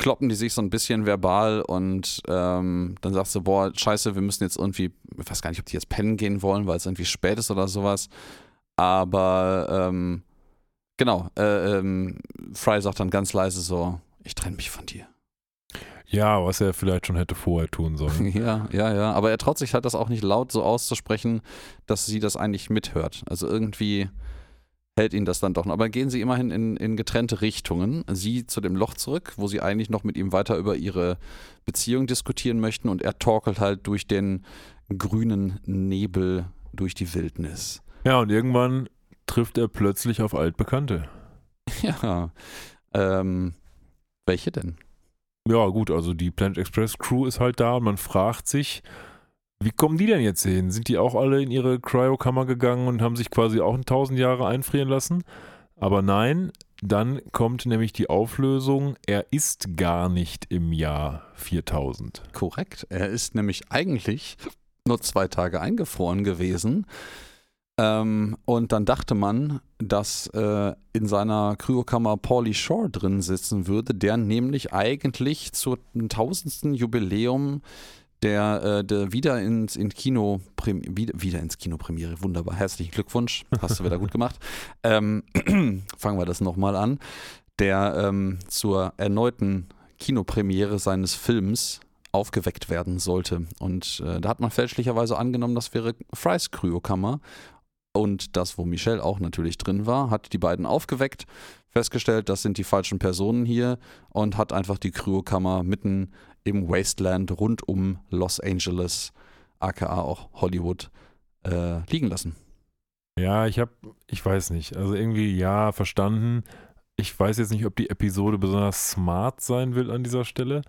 kloppen die sich so ein bisschen verbal und ähm, dann sagst du, boah, scheiße, wir müssen jetzt irgendwie, ich weiß gar nicht, ob die jetzt pennen gehen wollen, weil es irgendwie spät ist oder sowas. Aber ähm, genau, äh, ähm, Fry sagt dann ganz leise so, ich trenne mich von dir. Ja, was er vielleicht schon hätte vorher tun sollen. <laughs> Ja, ja, ja. Aber er traut sich halt das auch nicht laut so auszusprechen, dass sie das eigentlich mithört. Also irgendwie hält ihn das dann doch noch. Aber gehen sie immerhin in, in getrennte Richtungen. Sie zu dem Loch zurück, wo sie eigentlich noch mit ihm weiter über ihre Beziehung diskutieren möchten und er torkelt halt durch den grünen Nebel durch die Wildnis. ja, und irgendwann trifft er plötzlich auf Altbekannte. <laughs> Ja. Ähm, welche denn? Ja, gut, also die Planet Express Crew ist halt da und man fragt sich, wie kommen die denn jetzt hin? Sind die auch alle in ihre Cryokammer gegangen und haben sich quasi auch in tausend Jahre einfrieren lassen? Aber nein, dann kommt nämlich die Auflösung, er ist gar nicht im Jahr 4000. Korrekt. Er ist nämlich eigentlich nur zwei Tage eingefroren gewesen. Ähm, und dann dachte man, dass äh, in seiner Kryokammer Paulie Shore drin sitzen würde, der nämlich eigentlich zum tausendsten Jubiläum der, äh, der wieder ins in Kino wieder, wieder ins Kino Premiere. Wunderbar, herzlichen Glückwunsch, hast du wieder gut gemacht. <laughs> Ähm, <clears throat> fangen wir das nochmal an. Der ähm, zur erneuten Kinopremiere seines Films aufgeweckt werden sollte. Und äh, da hat man fälschlicherweise angenommen, das wäre Frys Kryokammer. Und das, wo Michelle auch natürlich drin war, hat die beiden aufgeweckt, festgestellt, das sind die falschen Personen hier und hat einfach die Kryokammer mitten im Wasteland rund um Los Angeles, aka auch Hollywood, äh, liegen lassen. Ja, ich habe, ich weiß nicht, also irgendwie ja, verstanden. Ich weiß jetzt nicht, ob die Episode besonders smart sein will an dieser Stelle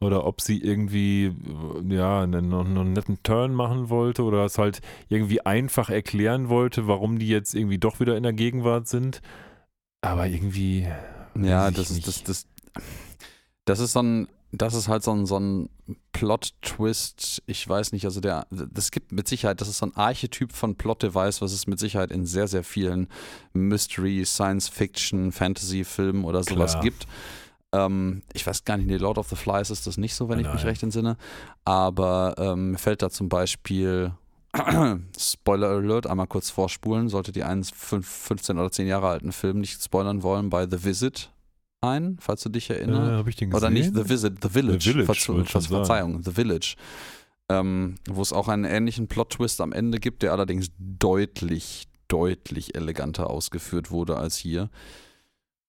oder ob sie irgendwie äh, ja einen, einen netten Turn machen wollte oder es halt irgendwie einfach erklären wollte, warum die jetzt irgendwie doch wieder in der Gegenwart sind. Aber irgendwie Ja, Weiß ich das ist, das, das, das ist so ein, das ist halt so ein, so ein Plot-Twist, ich weiß nicht, also der, das gibt mit Sicherheit, das ist so ein Archetyp von Plot-Device, was es mit Sicherheit in sehr, sehr vielen Mystery, Science-Fiction, Fantasy-Filmen oder sowas Klar. gibt. Ähm, ich weiß gar nicht, nee, Lord of the Flies ist das nicht so, wenn ich mich Nein. recht entsinne, aber ähm, mir fällt da zum Beispiel <clears throat> Spoiler Alert, einmal kurz vorspulen, sollte die einen fünf- 15 oder 10 Jahre alten Film nicht spoilern wollen, bei The Visit ein, falls du dich äh, erinnerst. gesehen. oder nicht The Visit, The Village. The Village, schon Ver Verzeihung, The Village. Ähm, wo es auch einen ähnlichen Plot-Twist am Ende gibt, der allerdings deutlich, deutlich eleganter ausgeführt wurde als hier.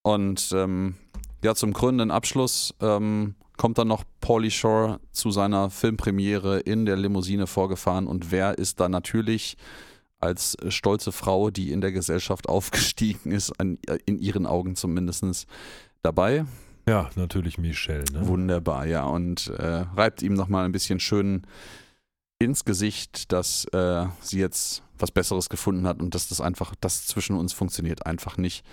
Und ähm, ja, zum krönenden Abschluss ähm, kommt dann noch Paulie Shore zu seiner Filmpremiere in der Limousine vorgefahren und wer ist da natürlich als äh, stolze Frau, die in der Gesellschaft <laughs> aufgestiegen ist, an, äh, in ihren Augen zumindest dabei. Ja, natürlich Michelle. Ne? Wunderbar, ja. Und äh, reibt ihm nochmal ein bisschen schön ins Gesicht, dass äh, sie jetzt was Besseres gefunden hat und dass das einfach, das zwischen uns funktioniert einfach nicht.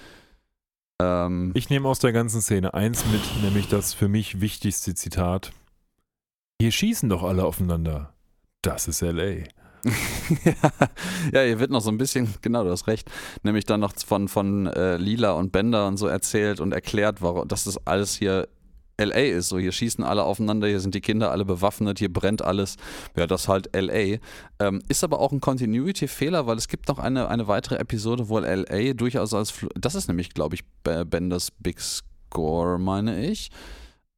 Ähm, Ich nehme aus der ganzen Szene eins mit, nämlich das für mich wichtigste Zitat. Hier schießen doch alle aufeinander. Das ist LA. <laughs> ja, hier wird noch so ein bisschen, <laughs> genau, du hast recht, nämlich dann noch von, von äh, Lila und Bender und so erzählt und erklärt, warum, dass das alles hier LA ist. So, hier schießen alle aufeinander, hier sind die Kinder alle bewaffnet, hier brennt alles. Ja, das ist halt LA. Ähm, ist aber auch ein Continuity-Fehler, weil es gibt noch eine, eine weitere Episode, wo LA durchaus als. Fl das ist nämlich, glaube ich, Benders Big Score, meine ich.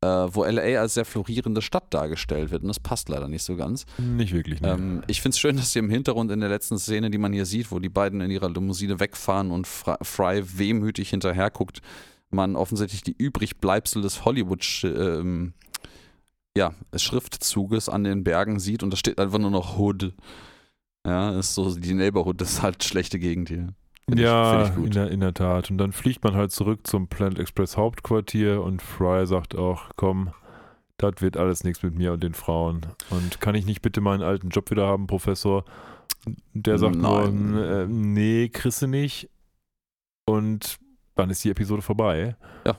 Äh, wo LA als sehr florierende Stadt dargestellt wird. Und das passt leider nicht so ganz. Nicht wirklich, ne? Ähm, ich finde es schön, dass sie im Hintergrund in der letzten Szene, die man hier sieht, wo die beiden in ihrer Limousine wegfahren und Fry wehmütig hinterher guckt, man offensichtlich die Übrigbleibsel des Hollywood ähm, ja, Schriftzuges an den Bergen sieht und da steht einfach nur noch Hood. Ja, ist so die Neighborhood, das ist halt schlechte Gegend hier. Find ja, ich, ich in, der, in der Tat. Und dann fliegt man halt zurück zum Planet Express Hauptquartier und Fry sagt auch, komm, das wird alles nichts mit mir und den Frauen. Und kann ich nicht bitte meinen alten Job wieder haben, Professor? Der sagt Nein. nur, äh, nee, kriegst du nicht. Und dann ist die Episode vorbei. Ja.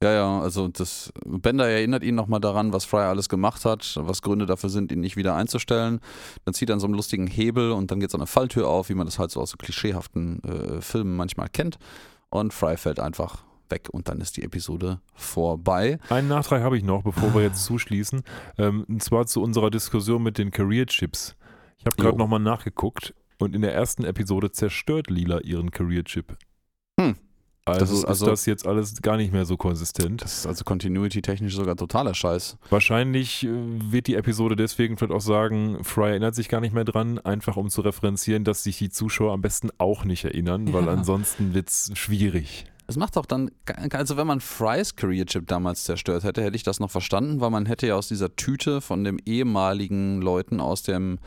Ja, ja, also das Bender erinnert ihn nochmal daran, was Fry alles gemacht hat, was Gründe dafür sind, ihn nicht wieder einzustellen. Dann zieht er an so einem lustigen Hebel und dann geht so eine Falltür auf, wie man das halt so aus so klischeehaften äh, Filmen manchmal kennt. Und Fry fällt einfach weg und dann ist die Episode vorbei. Einen Nachtrag habe ich noch, bevor wir jetzt zuschließen. Ähm, und zwar zu unserer Diskussion mit den Career Chips. Ich habe gerade nochmal nachgeguckt und in der ersten Episode zerstört Lila ihren Career Chip. Also, das ist, also ist das jetzt alles gar nicht mehr so konsistent. Das ist also continuity-technisch sogar totaler Scheiß. Wahrscheinlich äh, wird die Episode deswegen vielleicht auch sagen, Fry erinnert sich gar nicht mehr dran, einfach um zu referenzieren, dass sich die Zuschauer am besten auch nicht erinnern, ja. weil ansonsten wird es schwierig. Es macht auch dann, also wenn man Frys Career Chip damals zerstört hätte, hätte ich das noch verstanden, weil man hätte ja aus dieser Tüte von dem ehemaligen Leuten aus dem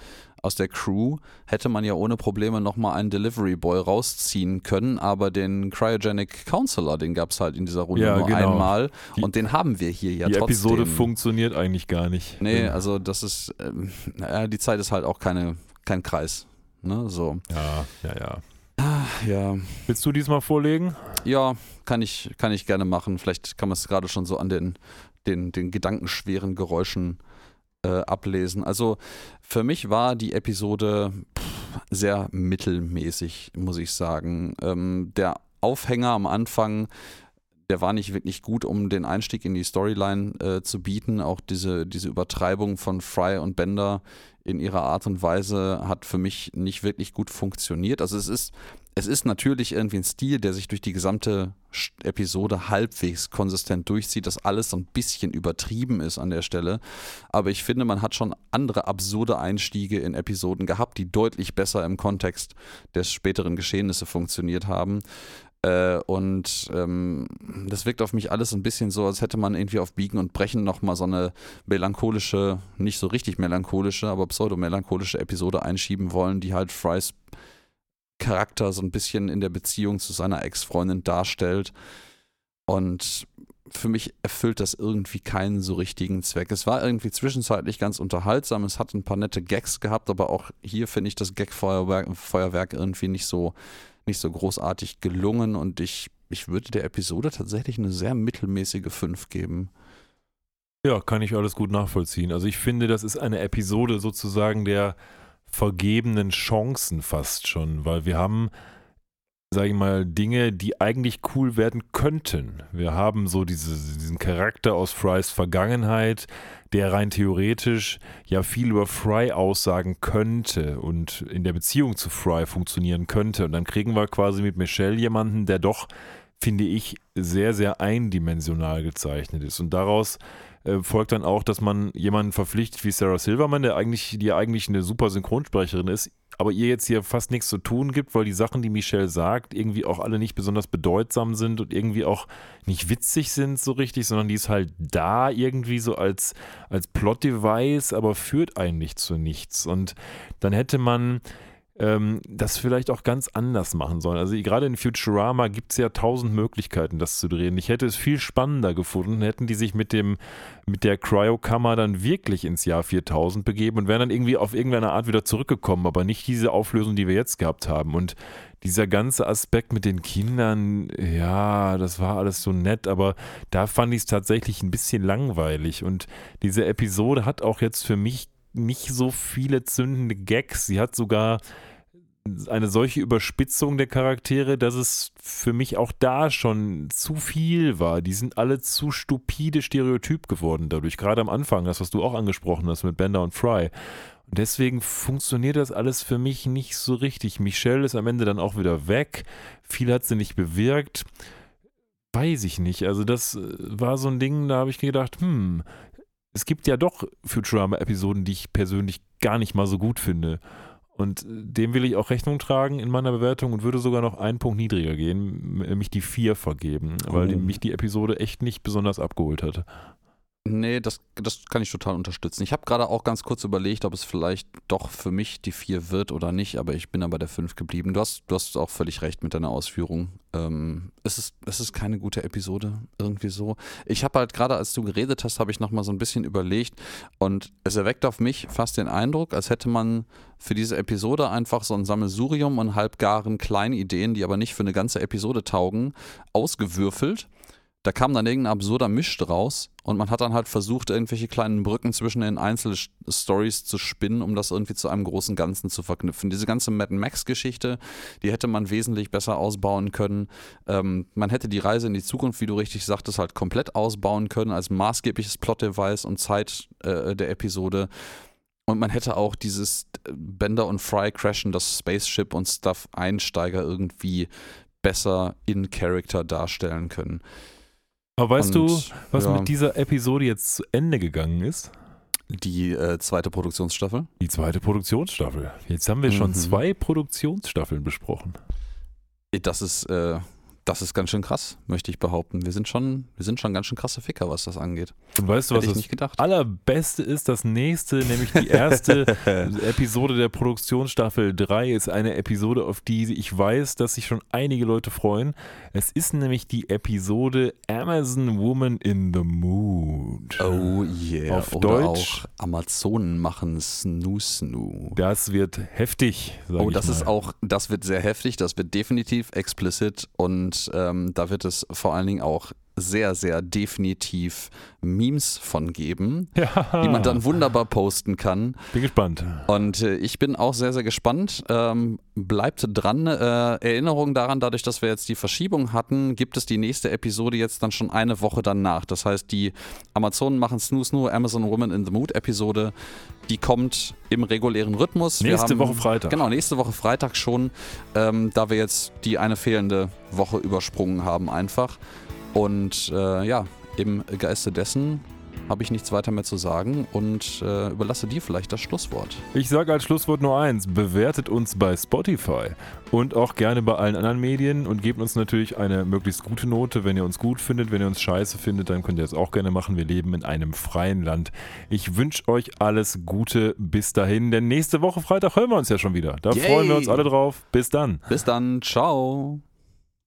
aus der Crew hätte man ja ohne Probleme nochmal einen Delivery Boy rausziehen können, aber den Cryogenic Counselor, den gab es halt in dieser Runde ja, nur genau. einmal die, und den haben wir hier ja die trotzdem. Die Episode funktioniert eigentlich gar nicht. Nee, also das ist, ähm, naja, die Zeit ist halt auch keine, kein Kreis. Ne, so. Ja, ja, ja. Ah, ja. Willst du diesmal vorlegen? Ja, kann ich, kann ich gerne machen. Vielleicht kann man es gerade schon so an den, den, den gedankenschweren Geräuschen äh, ablesen. Also für mich war die Episode sehr mittelmäßig, muss ich sagen. Ähm, der Aufhänger am Anfang, der war nicht wirklich gut, um den Einstieg in die Storyline äh, zu bieten. Auch diese, diese Übertreibung von Fry und Bender in ihrer Art und Weise hat für mich nicht wirklich gut funktioniert. Also es ist es ist natürlich irgendwie ein Stil, der sich durch die gesamte Episode halbwegs konsistent durchzieht, dass alles so ein bisschen übertrieben ist an der Stelle. Aber ich finde, man hat schon andere absurde Einstiege in Episoden gehabt, die deutlich besser im Kontext der späteren Geschehnisse funktioniert haben. Äh, und ähm, das wirkt auf mich alles ein bisschen so, als hätte man irgendwie auf Biegen und Brechen nochmal so eine melancholische, nicht so richtig melancholische, aber pseudo-melancholische Episode einschieben wollen, die halt Frys Charakter so ein bisschen in der Beziehung zu seiner Ex-Freundin darstellt. Und für mich erfüllt das irgendwie keinen so richtigen Zweck. Es war irgendwie zwischenzeitlich ganz unterhaltsam, es hat ein paar nette Gags gehabt, aber auch hier finde ich das Gag-Feuerwerk Feuerwerk irgendwie nicht so, nicht so großartig gelungen und ich, ich würde der Episode tatsächlich eine sehr mittelmäßige 5 geben. Ja, kann ich alles gut nachvollziehen. Also ich finde, das ist eine Episode sozusagen der vergebenen Chancen fast schon, weil wir haben, sage ich mal, Dinge, die eigentlich cool werden könnten. Wir haben so diese, diesen Charakter aus Frys Vergangenheit, der rein theoretisch ja viel über Fry aussagen könnte und in der Beziehung zu Fry funktionieren könnte. Und dann kriegen wir quasi mit Michelle jemanden, der doch, finde ich, sehr, sehr eindimensional gezeichnet ist. Und daraus äh, folgt dann auch, dass man jemanden verpflichtet wie Sarah Silverman, der eigentlich, die eigentlich eine super Synchronsprecherin ist, aber ihr jetzt hier fast nichts zu tun gibt, weil die Sachen, die Michelle sagt, irgendwie auch alle nicht besonders bedeutsam sind und irgendwie auch nicht witzig sind so richtig, sondern die ist halt da irgendwie so als, als Plot-Device, aber führt eigentlich zu nichts. Und dann hätte man ähm, das vielleicht auch ganz anders machen sollen. Also gerade in Futurama gibt es ja tausend Möglichkeiten, das zu drehen. Ich hätte es viel spannender gefunden, hätten die sich mit dem mit der Cryokammer dann wirklich ins Jahr 4000 begeben und wären dann irgendwie auf irgendeine Art wieder zurückgekommen, aber nicht diese Auflösung, die wir jetzt gehabt haben. Und dieser ganze Aspekt mit den Kindern, ja, das war alles so nett, aber da fand ich es tatsächlich ein bisschen langweilig. Und diese Episode hat auch jetzt für mich nicht so viele zündende Gags. Sie hat sogar eine solche Überspitzung der Charaktere, dass es für mich auch da schon zu viel war. Die sind alle zu stupide Stereotyp geworden dadurch. Gerade am Anfang, das, was du auch angesprochen hast mit Bender und Fry. Und deswegen funktioniert das alles für mich nicht so richtig. Michelle ist am Ende dann auch wieder weg. Viel hat sie nicht bewirkt. Weiß ich nicht. Also, das äh, war so ein Ding, da habe ich gedacht, hm, es gibt ja doch Futurama-Episoden, die ich persönlich gar nicht mal so gut finde. Und dem will ich auch Rechnung tragen in meiner Bewertung und würde sogar noch einen Punkt niedriger gehen, nämlich die vier vergeben, weil Oh. mich die Episode echt nicht besonders abgeholt hat. Nee, das, das kann ich total unterstützen. Ich habe gerade auch ganz kurz überlegt, ob es vielleicht doch für mich die 4 wird oder nicht, aber ich bin dann bei der 5 geblieben. Du hast, du hast auch völlig recht mit deiner Ausführung. Ähm, es, ist, es ist keine gute Episode, irgendwie so. Ich habe halt gerade, als du geredet hast, habe ich nochmal so ein bisschen überlegt und es erweckt auf mich fast den Eindruck, als hätte man für diese Episode einfach so ein Sammelsurium an halbgaren Kleinideen, die aber nicht für eine ganze Episode taugen, ausgewürfelt da kam dann irgendein absurder Misch draus und man hat dann halt versucht, irgendwelche kleinen Brücken zwischen den einzelnen Stories zu spinnen, um das irgendwie zu einem großen Ganzen zu verknüpfen. Diese ganze Mad Max-Geschichte, die hätte man wesentlich besser ausbauen können. Ähm, man hätte die Reise in die Zukunft, wie du richtig sagtest, halt komplett ausbauen können als maßgebliches Plot-Device und Zeit äh, der Episode. Und man hätte auch dieses Bender und Fry crashen, das Spaceship und Stuff Einsteiger irgendwie besser in Character darstellen können. Aber weißt Und, du, was ja. mit dieser Episode jetzt zu Ende gegangen ist? Die äh, zweite Produktionsstaffel. Die zweite Produktionsstaffel. Jetzt haben wir schon Mhm. zwei Produktionsstaffeln besprochen. Das ist, äh, das ist ganz schön krass, möchte ich behaupten. Wir sind schon, wir sind schon ganz schön krasse Ficker, was das angeht. Und weißt du, was ich das nicht gedacht. allerbeste ist? Das nächste, nämlich die erste <laughs> Episode der Produktionsstaffel 3 ist eine Episode, auf die ich weiß, dass sich schon einige Leute freuen. Es ist nämlich die Episode Amazon Woman in the Mood. Oh yeah. Auf Oder Deutsch. auch Amazonen machen Snoo Snoo. Das wird heftig. Sag Oh, das ist auch, das wird sehr heftig, das wird definitiv explicit und ähm, da wird es vor allen Dingen auch sehr, sehr definitiv Memes von geben, ja, die man dann wunderbar posten kann. Bin gespannt. Und äh, ich bin auch sehr, sehr gespannt. Ähm, bleibt dran. Äh, Erinnerung daran, dadurch, dass wir jetzt die Verschiebung hatten, gibt es die nächste Episode jetzt dann schon eine Woche danach. Das heißt, die Amazonen machen Snoo Snoo, Amazon Woman in the Mood Episode, die kommt im regulären Rhythmus. Nächste haben- Woche Freitag. Genau, nächste Woche Freitag schon, ähm, da wir jetzt die eine fehlende Woche übersprungen haben einfach. Und äh, ja, im Geiste dessen habe ich nichts weiter mehr zu sagen und äh, überlasse dir vielleicht das Schlusswort. Ich sage als Schlusswort nur eins: Bewertet uns bei Spotify und auch gerne bei allen anderen Medien und gebt uns natürlich eine möglichst gute Note, wenn ihr uns gut findet. Wenn ihr uns scheiße findet, dann könnt ihr es auch gerne machen. Wir leben in einem freien Land. Ich wünsche euch alles Gute bis dahin, denn nächste Woche Freitag hören wir uns ja schon wieder. Da Yay. freuen wir uns alle drauf. Bis dann. Bis dann, ciao.